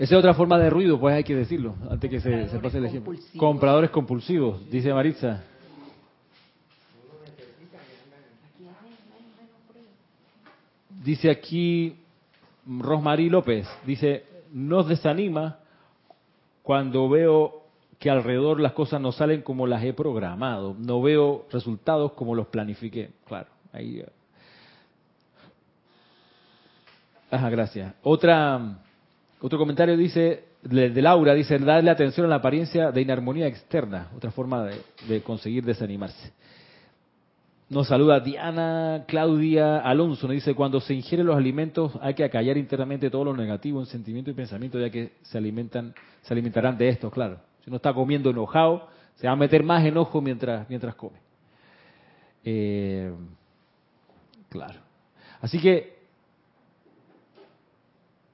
Esa es otra forma de ruido, pues hay que decirlo, antes que se, se pase el ejemplo. Compradores compulsivos, dice Maritza. Dice aquí Rosmarie López, dice, nos desanima cuando veo que alrededor las cosas no salen como las he programado. No veo resultados como los planifiqué. Claro, ahí. Ajá, gracias. Otra, otro comentario dice, de Laura, dice, darle atención a la apariencia de inarmonía externa. Otra forma de, conseguir desanimarse. Nos saluda Diana Claudia Alonso, nos dice, cuando se ingieren los alimentos hay que acallar internamente todo lo negativo en sentimiento y pensamiento, ya que se alimentan, se alimentarán de esto, claro. Si uno está comiendo enojado, se va a meter más enojo mientras, mientras come. Eh, claro. Así que,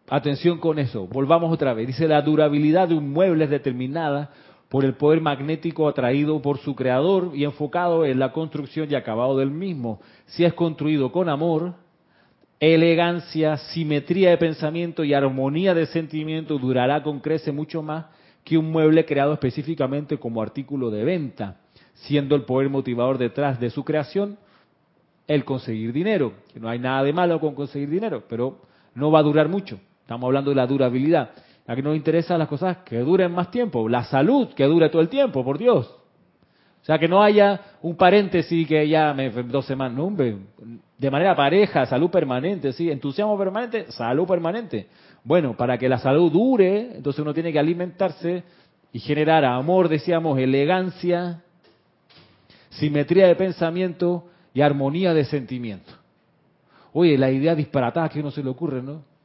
atención con eso, volvamos otra vez. Dice, la durabilidad de un mueble es determinada por el poder magnético atraído por su creador y enfocado en la construcción y acabado del mismo. Si es construido con amor, elegancia, simetría de pensamiento y armonía de sentimiento, durará con crece mucho más que un mueble creado específicamente como artículo de venta, siendo el poder motivador detrás de su creación el conseguir dinero. Que no hay nada de malo con conseguir dinero, pero no va a durar mucho. Estamos hablando de la durabilidad. Aquí nos interesan las cosas que duren más tiempo, la salud que dure todo el tiempo, por Dios. O sea, que no haya un paréntesis que ya me dos semanas, no, de manera pareja, salud permanente, sí, entusiasmo permanente, salud permanente. Bueno, para que la salud dure, entonces uno tiene que alimentarse y generar amor, decíamos, elegancia, simetría de pensamiento y armonía de sentimiento. Oye, la idea disparatada que uno se le ocurre, ¿no?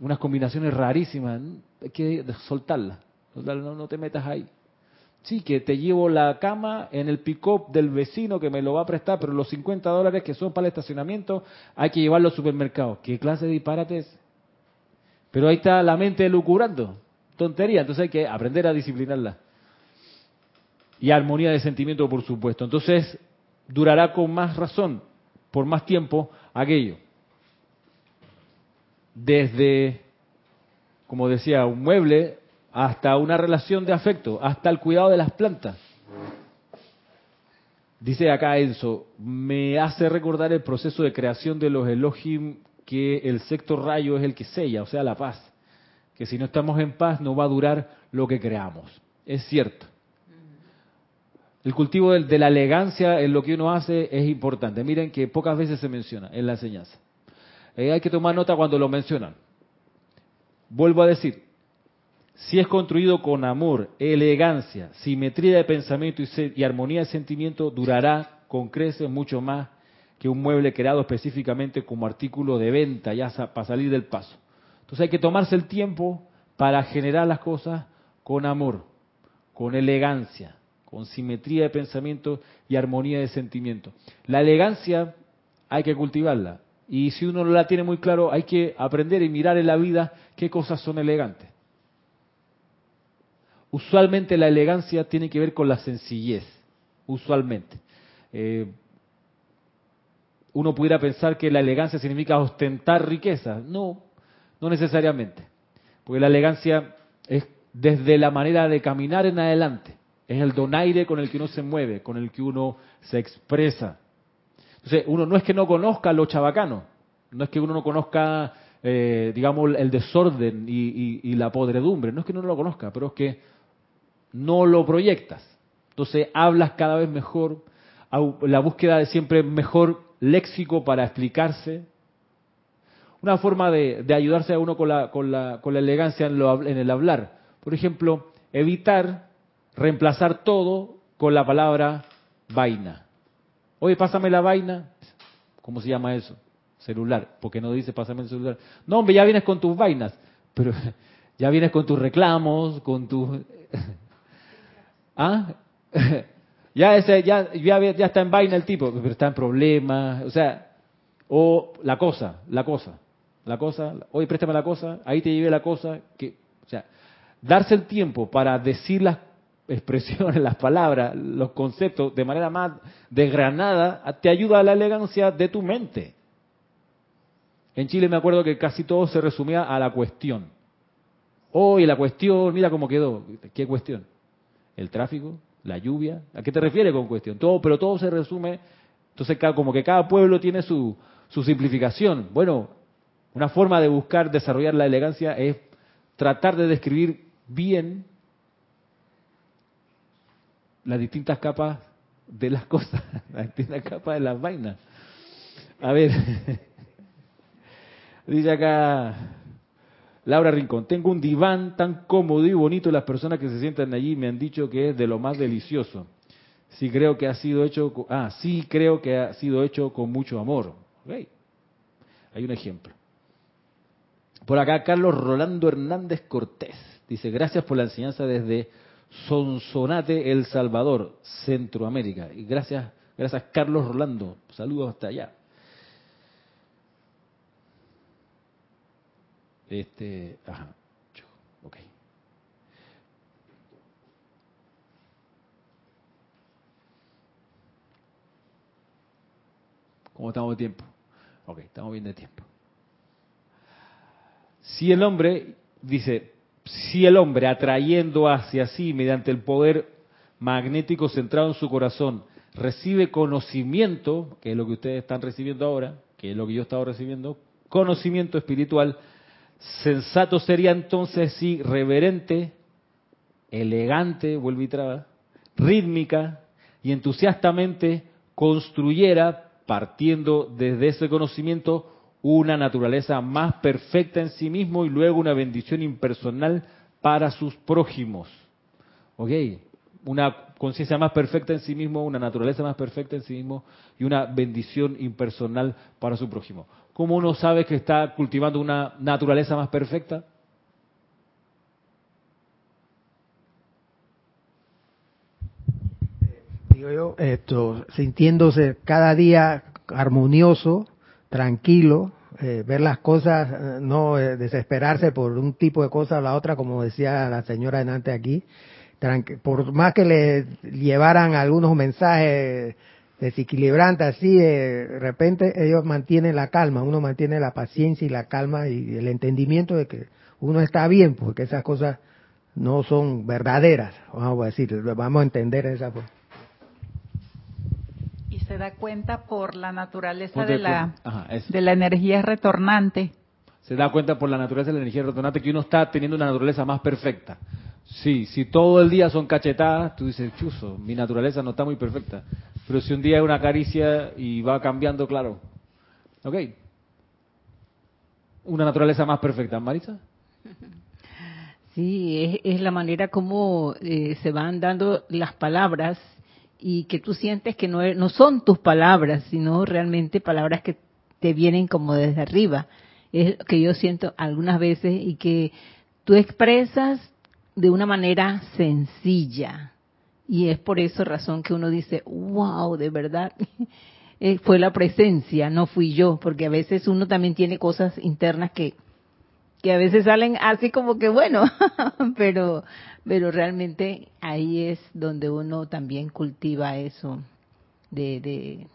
Unas combinaciones rarísimas, hay que soltarlas, no, te metas ahí. Sí, que te llevo la cama en el pick-up del vecino que me lo va a prestar, pero los 50 dólares que son para el estacionamiento hay que llevarlo al supermercado. ¿Qué clase de disparates? Pero ahí está la mente lucubrando. Tontería, entonces hay que aprender a disciplinarla. Y armonía de sentimiento, por supuesto. Entonces, durará con más razón, por más tiempo, aquello desde, como decía, un mueble hasta una relación de afecto, hasta el cuidado de las plantas. Dice acá Enzo, me hace recordar el proceso de creación de los Elohim que el sexto rayo es el que sella, o sea, la paz. Que si no estamos en paz no va a durar lo que creamos. Es cierto. El cultivo de, la elegancia en lo que uno hace es importante. Miren que pocas veces se menciona en la enseñanza. Eh, hay que tomar nota cuando lo mencionan. Vuelvo a decir, si es construido con amor, elegancia, simetría de pensamiento y, armonía de sentimiento, durará con creces mucho más que un mueble creado específicamente como artículo de venta, ya para salir del paso. Entonces hay que tomarse el tiempo para generar las cosas con amor, con elegancia, con simetría de pensamiento y armonía de sentimiento. La elegancia hay que cultivarla. Y si uno no la tiene muy claro, hay que aprender y mirar en la vida qué cosas son elegantes. Usualmente la elegancia tiene que ver con la sencillez, usualmente. Eh, uno pudiera pensar que la elegancia significa ostentar riqueza. No, no necesariamente. Porque la elegancia es desde la manera de caminar en adelante. Es el donaire con el que uno se mueve, con el que uno se expresa. Entonces, uno no es que no conozca lo chabacano, no es que uno no conozca, eh, digamos, el desorden y, la podredumbre, no es que uno no lo conozca, pero es que no lo proyectas. Entonces, hablas cada vez mejor, la búsqueda de siempre mejor léxico para explicarse. Una forma de, ayudarse a uno con la, con la, con la elegancia en, en el hablar. Por ejemplo, evitar reemplazar todo con la palabra vaina. Oye, pásame la vaina. ¿Cómo se llama eso? Celular. Porque no dice pásame el celular. No, hombre, ya vienes con tus vainas. Pero <laughs> ya vienes con tus reclamos, con tus... <laughs> ¿Ah? <laughs> ya, ese, ya, ya, está en vaina el tipo, pero está en problemas. O sea, o la cosa, la cosa. La cosa, oye, préstame la cosa, ahí te llevé la cosa. O sea, darse el tiempo para decir las expresiones, las palabras, los conceptos de manera más desgranada, te ayuda a la elegancia de tu mente. En Chile me acuerdo que casi todo se resumía a la cuestión. Hoy la cuestión, mira cómo quedó. ¿Qué cuestión? ¿El tráfico? ¿La lluvia? ¿A qué te refieres con cuestión? Todo, pero todo se resume. Entonces, como que cada pueblo tiene su, su simplificación. Bueno, una forma de buscar desarrollar la elegancia es tratar de describir bien las distintas capas de las cosas, <laughs> las distintas capas de las vainas. A ver, <laughs> dice acá Laura Rincón, tengo un diván tan cómodo y bonito, las personas que se sientan allí me han dicho que es de lo más delicioso. Sí creo que ha sido hecho, ah, sí creo que ha sido hecho con mucho amor. Hay un ejemplo. Por acá Carlos Rolando Hernández Cortés dice, gracias por la enseñanza desde Sonsonate, El Salvador, Centroamérica. Y gracias, gracias Carlos Rolando. Saludos hasta allá. Este, ajá, ok. ¿Cómo estamos de tiempo? Ok, estamos bien de tiempo. Si el hombre, dice, si el hombre atrayendo hacia sí mediante el poder magnético centrado en su corazón, recibe conocimiento, que es lo que ustedes están recibiendo ahora, que es lo que yo he estado recibiendo, conocimiento espiritual, sensato sería entonces sí reverente, elegante, rítmica y entusiastamente construyera, partiendo desde ese conocimiento, una naturaleza más perfecta en sí mismo y luego una bendición impersonal para sus prójimos. ¿Ok? Una conciencia más perfecta en sí mismo, una naturaleza más perfecta en sí mismo y una bendición impersonal para su prójimo. ¿Cómo uno sabe que está cultivando una naturaleza más perfecta? Digo yo, esto, sintiéndose cada día armonioso, tranquilo, eh, ver las cosas, eh, no eh, desesperarse por un tipo de cosa o la otra, como decía la señora delante aquí. por más que le llevaran algunos mensajes desequilibrantes así, de repente ellos mantienen la calma, uno mantiene la paciencia y la calma y el entendimiento de que uno está bien, porque esas cosas no son verdaderas, vamos a decir, vamos a entender esa forma se da cuenta por la naturaleza de la, de la energía retornante. Se da cuenta por la naturaleza de la energía retornante que uno está teniendo una naturaleza más perfecta. Sí, si todo el día son cachetadas, tú dices, chuzo, mi naturaleza no está muy perfecta. Pero si un día es una caricia y va cambiando, claro. ¿Ok? Una naturaleza más perfecta. Marisa. Sí, es, la manera como eh, se van dando las palabras y que tú sientes que no, no son tus palabras, sino realmente palabras que te vienen como desde arriba. Es lo que yo siento algunas veces y que tú expresas de una manera sencilla. Y es por eso razón que uno dice, wow, de verdad, <laughs> eh, fue la presencia, no fui yo, porque a veces uno también tiene cosas internas que, que a veces salen así como que bueno, <laughs> pero pero realmente ahí es donde uno también cultiva eso de, de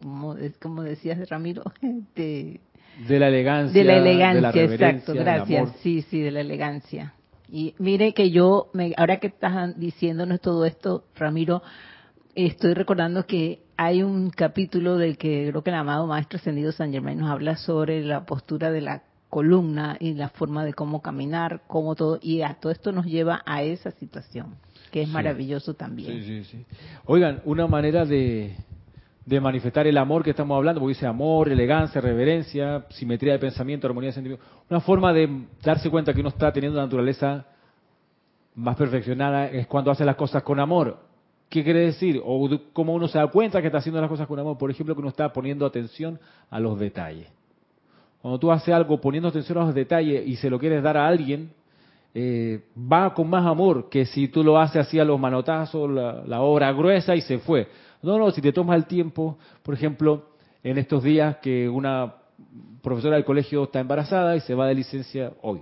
como, como decías Ramiro, <laughs> de, de la elegancia, de la elegancia, exacto, gracias, sí, sí, de la elegancia. Y mire que yo, me, ahora que estás diciéndonos todo esto, Ramiro, estoy recordando que hay un capítulo del que creo que el amado Maestro Ascendido San Germán nos habla sobre la postura de la columna y la forma de cómo caminar, cómo todo, y a todo esto nos lleva a esa situación, que es maravilloso también. Sí, sí, sí. Oigan, una manera de, de manifestar el amor que estamos hablando, porque dice amor, elegancia, reverencia, simetría de pensamiento, armonía de sentimiento, una forma de darse cuenta que uno está teniendo una naturaleza más perfeccionada es cuando hace las cosas con amor. ¿Qué quiere decir? O cómo uno se da cuenta que está haciendo las cosas con amor. Por ejemplo, que uno está poniendo atención a los detalles. Cuando tú haces algo poniendo atención a los detalles y se lo quieres dar a alguien, eh, va con más amor que si tú lo haces así a los manotazos, la, obra gruesa y se fue. No, no, si te tomas el tiempo, por ejemplo, en estos días que una profesora del colegio está embarazada y se va de licencia hoy.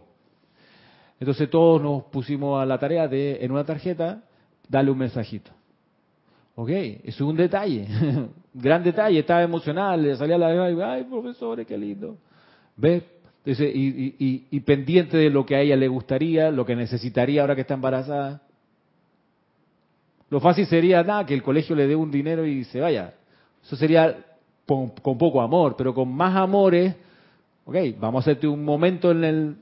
Entonces todos nos pusimos a la tarea de, en una tarjeta, darle un mensajito. Ok, es un detalle, <laughs> gran detalle, estaba emocional, le salía la ay profesor, qué lindo. ¿Ves? y, pendiente de lo que a ella le gustaría, lo que necesitaría ahora que está embarazada. Lo fácil sería, nada, que el colegio le dé un dinero y se vaya. Eso sería con, poco amor, pero con más amores, ok, vamos a hacerte un momento en el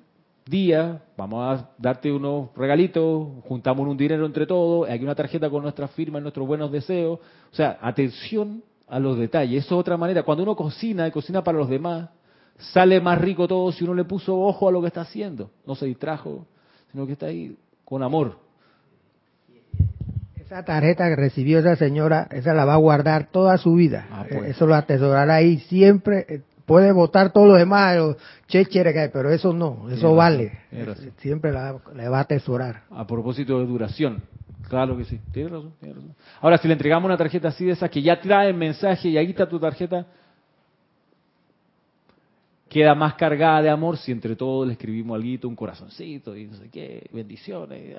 día, vamos a darte unos regalitos, juntamos un dinero entre todos, hay una tarjeta con nuestra firma, nuestros buenos deseos. O sea, atención a los detalles. Eso es otra manera. Cuando uno cocina y cocina para los demás, sale más rico todo si uno le puso ojo a lo que está haciendo. No se distrajo, sino que está ahí con amor. Esa tarjeta que recibió esa señora, esa la va a guardar toda su vida. Ah, pues. Eso lo atesorará ahí siempre. Eh, puede votar todo lo demás, chéchere, pero eso no, eso vale. Siempre la, le va a atesorar. A propósito de duración. Claro que sí, tiene razón. Ahora, si le entregamos una tarjeta así de esa que ya trae el mensaje y ahí está tu tarjeta, queda más cargada de amor si entre todos le escribimos algo, un corazoncito y no sé qué, bendiciones.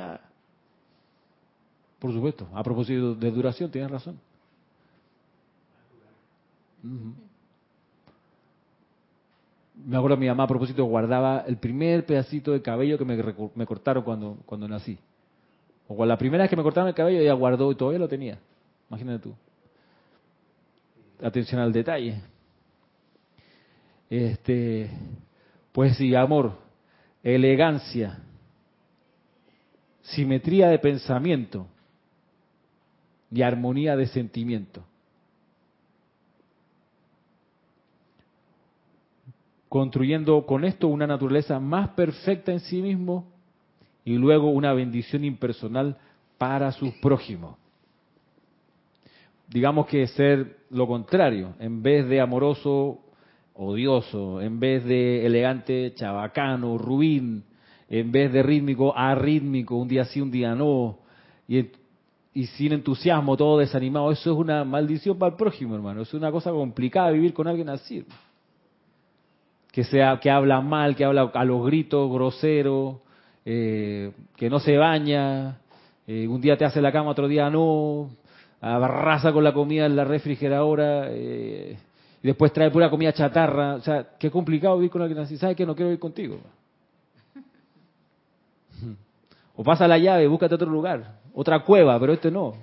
Por supuesto, a propósito de duración, tienes razón. Me acuerdo mi mamá a propósito guardaba el primer pedacito de cabello que me, cortaron cuando, cuando nací. O la primera vez que me cortaron el cabello ella guardó y todavía lo tenía. Imagínate tú. Atención al detalle. Este, pues sí, amor, elegancia, simetría de pensamiento, y armonía de sentimiento. Construyendo con esto una naturaleza más perfecta en sí mismo y luego una bendición impersonal para sus prójimos. Digamos que ser lo contrario, en vez de amoroso, odioso, en vez de elegante, chabacano, ruin, en vez de rítmico, arrítmico, un día sí, un día no, y sin entusiasmo, todo desanimado. Eso es una maldición para el prójimo, hermano. Es una cosa complicada vivir con alguien así. Que, sea, que habla mal, que habla a los gritos, grosero, eh, que no se baña, eh, un día te hace la cama, otro día no, abarraza con la comida en la refrigeradora, eh, y después trae pura comida chatarra. O sea, qué complicado vivir con alguien así. ¿Sabes que no quiero vivir contigo? <laughs> O pasa la llave, búscate otro lugar otra cueva, pero este no.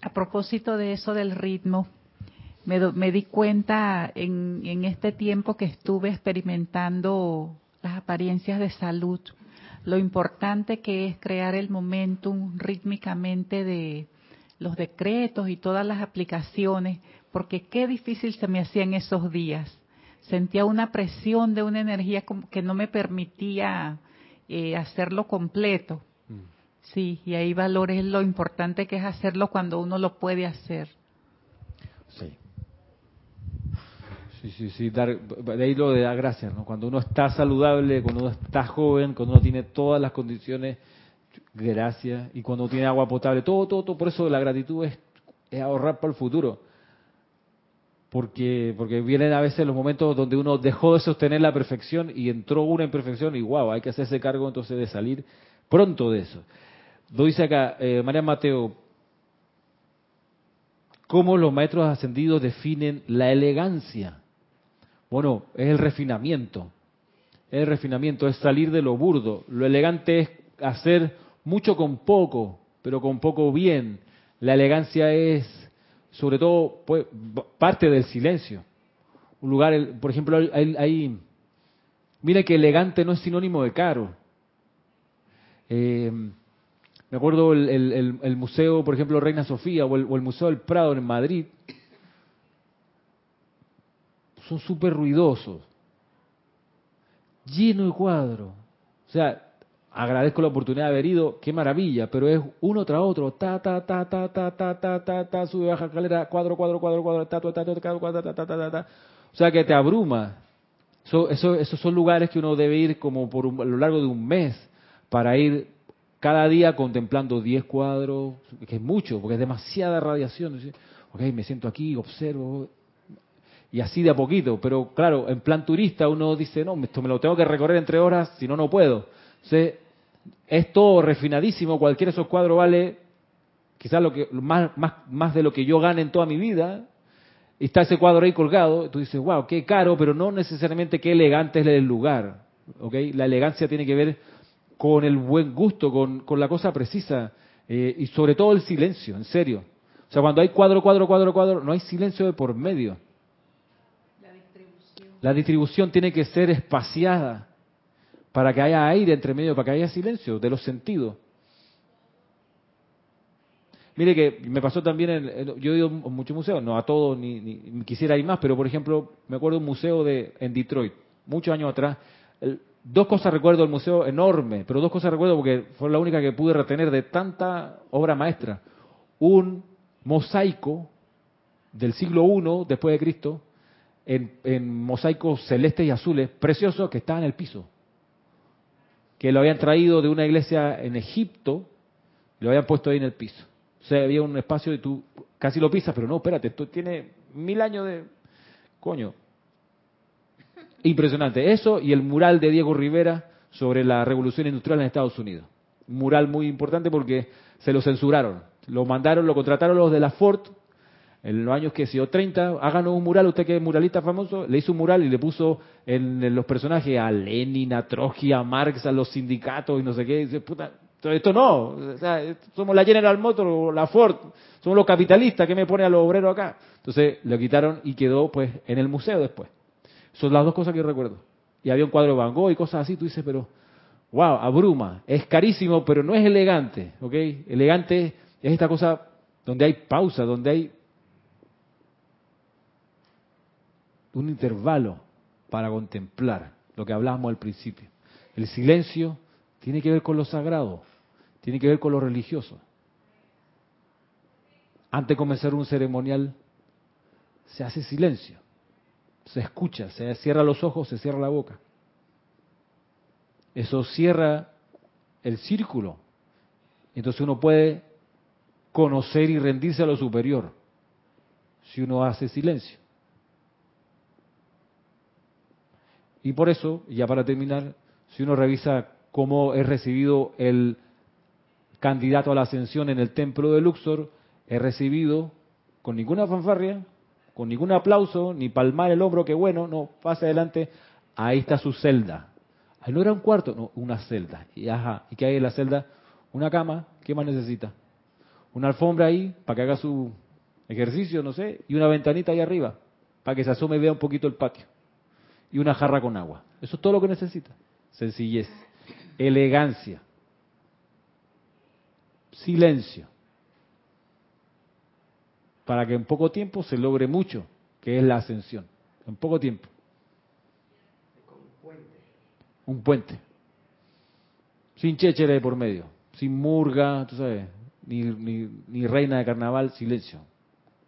A propósito de eso del ritmo, me, di cuenta en, en este tiempo que estuve experimentando las apariencias de salud, lo importante que es crear el momentum rítmicamente de los decretos y todas las aplicaciones, porque qué difícil se me hacía en esos días sentía una presión de una energía que no me permitía eh, hacerlo completo. Mm. Sí, y ahí valores lo importante que es hacerlo cuando uno lo puede hacer. Sí. Sí, sí, sí, dar, de ahí lo de dar gracias, ¿no? Cuando uno está saludable, cuando uno está joven, cuando uno tiene todas las condiciones, gracias, y cuando tiene agua potable, todo, todo, todo, por eso la gratitud es, es ahorrar para el futuro porque, porque vienen a veces los momentos donde uno dejó de sostener la perfección y entró una imperfección y wow, hay que hacerse cargo entonces de salir pronto de eso. Lo dice acá eh, María Mateo, ¿cómo los maestros ascendidos definen la elegancia? Bueno, es el refinamiento, es el refinamiento, es salir de lo burdo. Lo elegante es hacer mucho con poco, pero con poco bien. La elegancia es sobre todo pues, parte del silencio. Un lugar, por ejemplo, hay, mire que elegante no es sinónimo de caro. Eh, me acuerdo el, museo, por ejemplo, Reina Sofía o el, Museo del Prado en Madrid, son súper ruidosos, lleno de cuadros. O sea, agradezco la oportunidad de haber ido, qué maravilla, pero es uno tras otro, ta, ta, ta, ta, ta, ta, ta, ta, ta, sube, baja escalera, cuadro, cuadro, cuadro, cuadro, ta, ta, ta, ta, ta, ta, ta, ta, O sea que te abruma. Eso, eso, esos son lugares que uno debe ir como por a lo largo de un mes para ir cada día contemplando 10 cuadros, que es mucho, porque es demasiada radiación. Ok, me siento aquí, observo, y así de a poquito. Pero claro, en plan turista uno dice, no, esto me lo tengo que recorrer entre horas, si no, no puedo. Entonces, es todo refinadísimo, cualquiera de esos cuadros vale quizás lo que más, más, más de lo que yo gane en toda mi vida, y está ese cuadro ahí colgado, tú dices, wow, qué caro, pero no necesariamente qué elegante es el lugar. ¿okay? La elegancia tiene que ver con el buen gusto, con, con la cosa precisa, eh, y sobre todo el silencio, en serio. O sea, cuando hay cuadro, cuadro, cuadro, cuadro, no hay silencio de por medio. La distribución. La distribución tiene que ser espaciada para que haya aire entre medio, para que haya silencio de los sentidos. Mire que me pasó también, en, yo he ido a muchos museos, no a todos, ni, quisiera ir más, pero por ejemplo, me acuerdo un museo de, en Detroit, muchos años atrás. dos cosas recuerdo del museo enorme, pero dos cosas recuerdo porque fue la única que pude retener de tanta obra maestra. Un mosaico del siglo I después de Cristo, en, en mosaicos celestes y azules, preciosos, que estaban en el piso. Que lo habían traído de una iglesia en Egipto, y lo habían puesto ahí en el piso. O sea, había un espacio y tú casi lo pisas, pero no, espérate, esto tiene mil años de... Coño. <laughs> Impresionante. Eso y el mural de Diego Rivera sobre la revolución industrial en Estados Unidos. Un mural muy importante porque se lo censuraron. Lo mandaron, lo contrataron los de la Ford en los años que o 30, háganos un mural, usted que es muralista famoso, le hizo un mural y le puso en, los personajes a Lenin, a Trotsky, a Marx, a los sindicatos y no sé qué. dice, puta, esto no, somos la General Motors, la Ford, somos los capitalistas, ¿qué me pone a los obreros acá? Entonces lo quitaron y quedó pues en el museo después. Son las dos cosas que recuerdo. Y había un cuadro de Van Gogh y cosas así, tú dices, pero, wow, abruma, es carísimo, pero no es elegante, ¿ok? Elegante es esta cosa donde hay pausa, donde hay un intervalo para contemplar lo que hablábamos al principio. El silencio tiene que ver con lo sagrado tiene que ver con lo religioso. Antes de comenzar un ceremonial, se hace silencio, se escucha, se cierra los ojos, se cierra la boca. Eso cierra el círculo. Entonces uno puede conocer y rendirse a lo superior si uno hace silencio. Y por eso, ya para terminar, si uno revisa cómo es recibido el candidato a la ascensión en el templo de Luxor, he recibido con ninguna fanfarria, con ningún aplauso, ni palmar el hombro, que bueno, no, pase adelante, ahí está su celda. Ahí no era un cuarto, no, una celda. Y ajá, ¿y qué hay en la celda? Una cama, ¿qué más necesita? Una alfombra ahí para que haga su ejercicio, no sé, y una ventanita ahí arriba, para que se asome y vea un poquito el patio. Y una jarra con agua. Eso es todo lo que necesita. Sencillez, elegancia silencio, para que en poco tiempo se logre mucho, que es la ascensión. En poco tiempo. Un puente. Sin chéchere por medio, sin murga, tú sabes, ni, ni, ni reina de carnaval, silencio.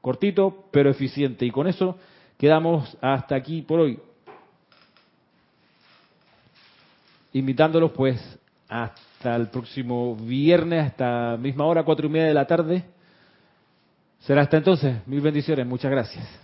Cortito, pero eficiente. Y con eso quedamos hasta aquí por hoy. Invitándolos pues hasta el próximo viernes, hasta misma hora, cuatro y media de la tarde. Será hasta entonces. Mil bendiciones. Muchas gracias.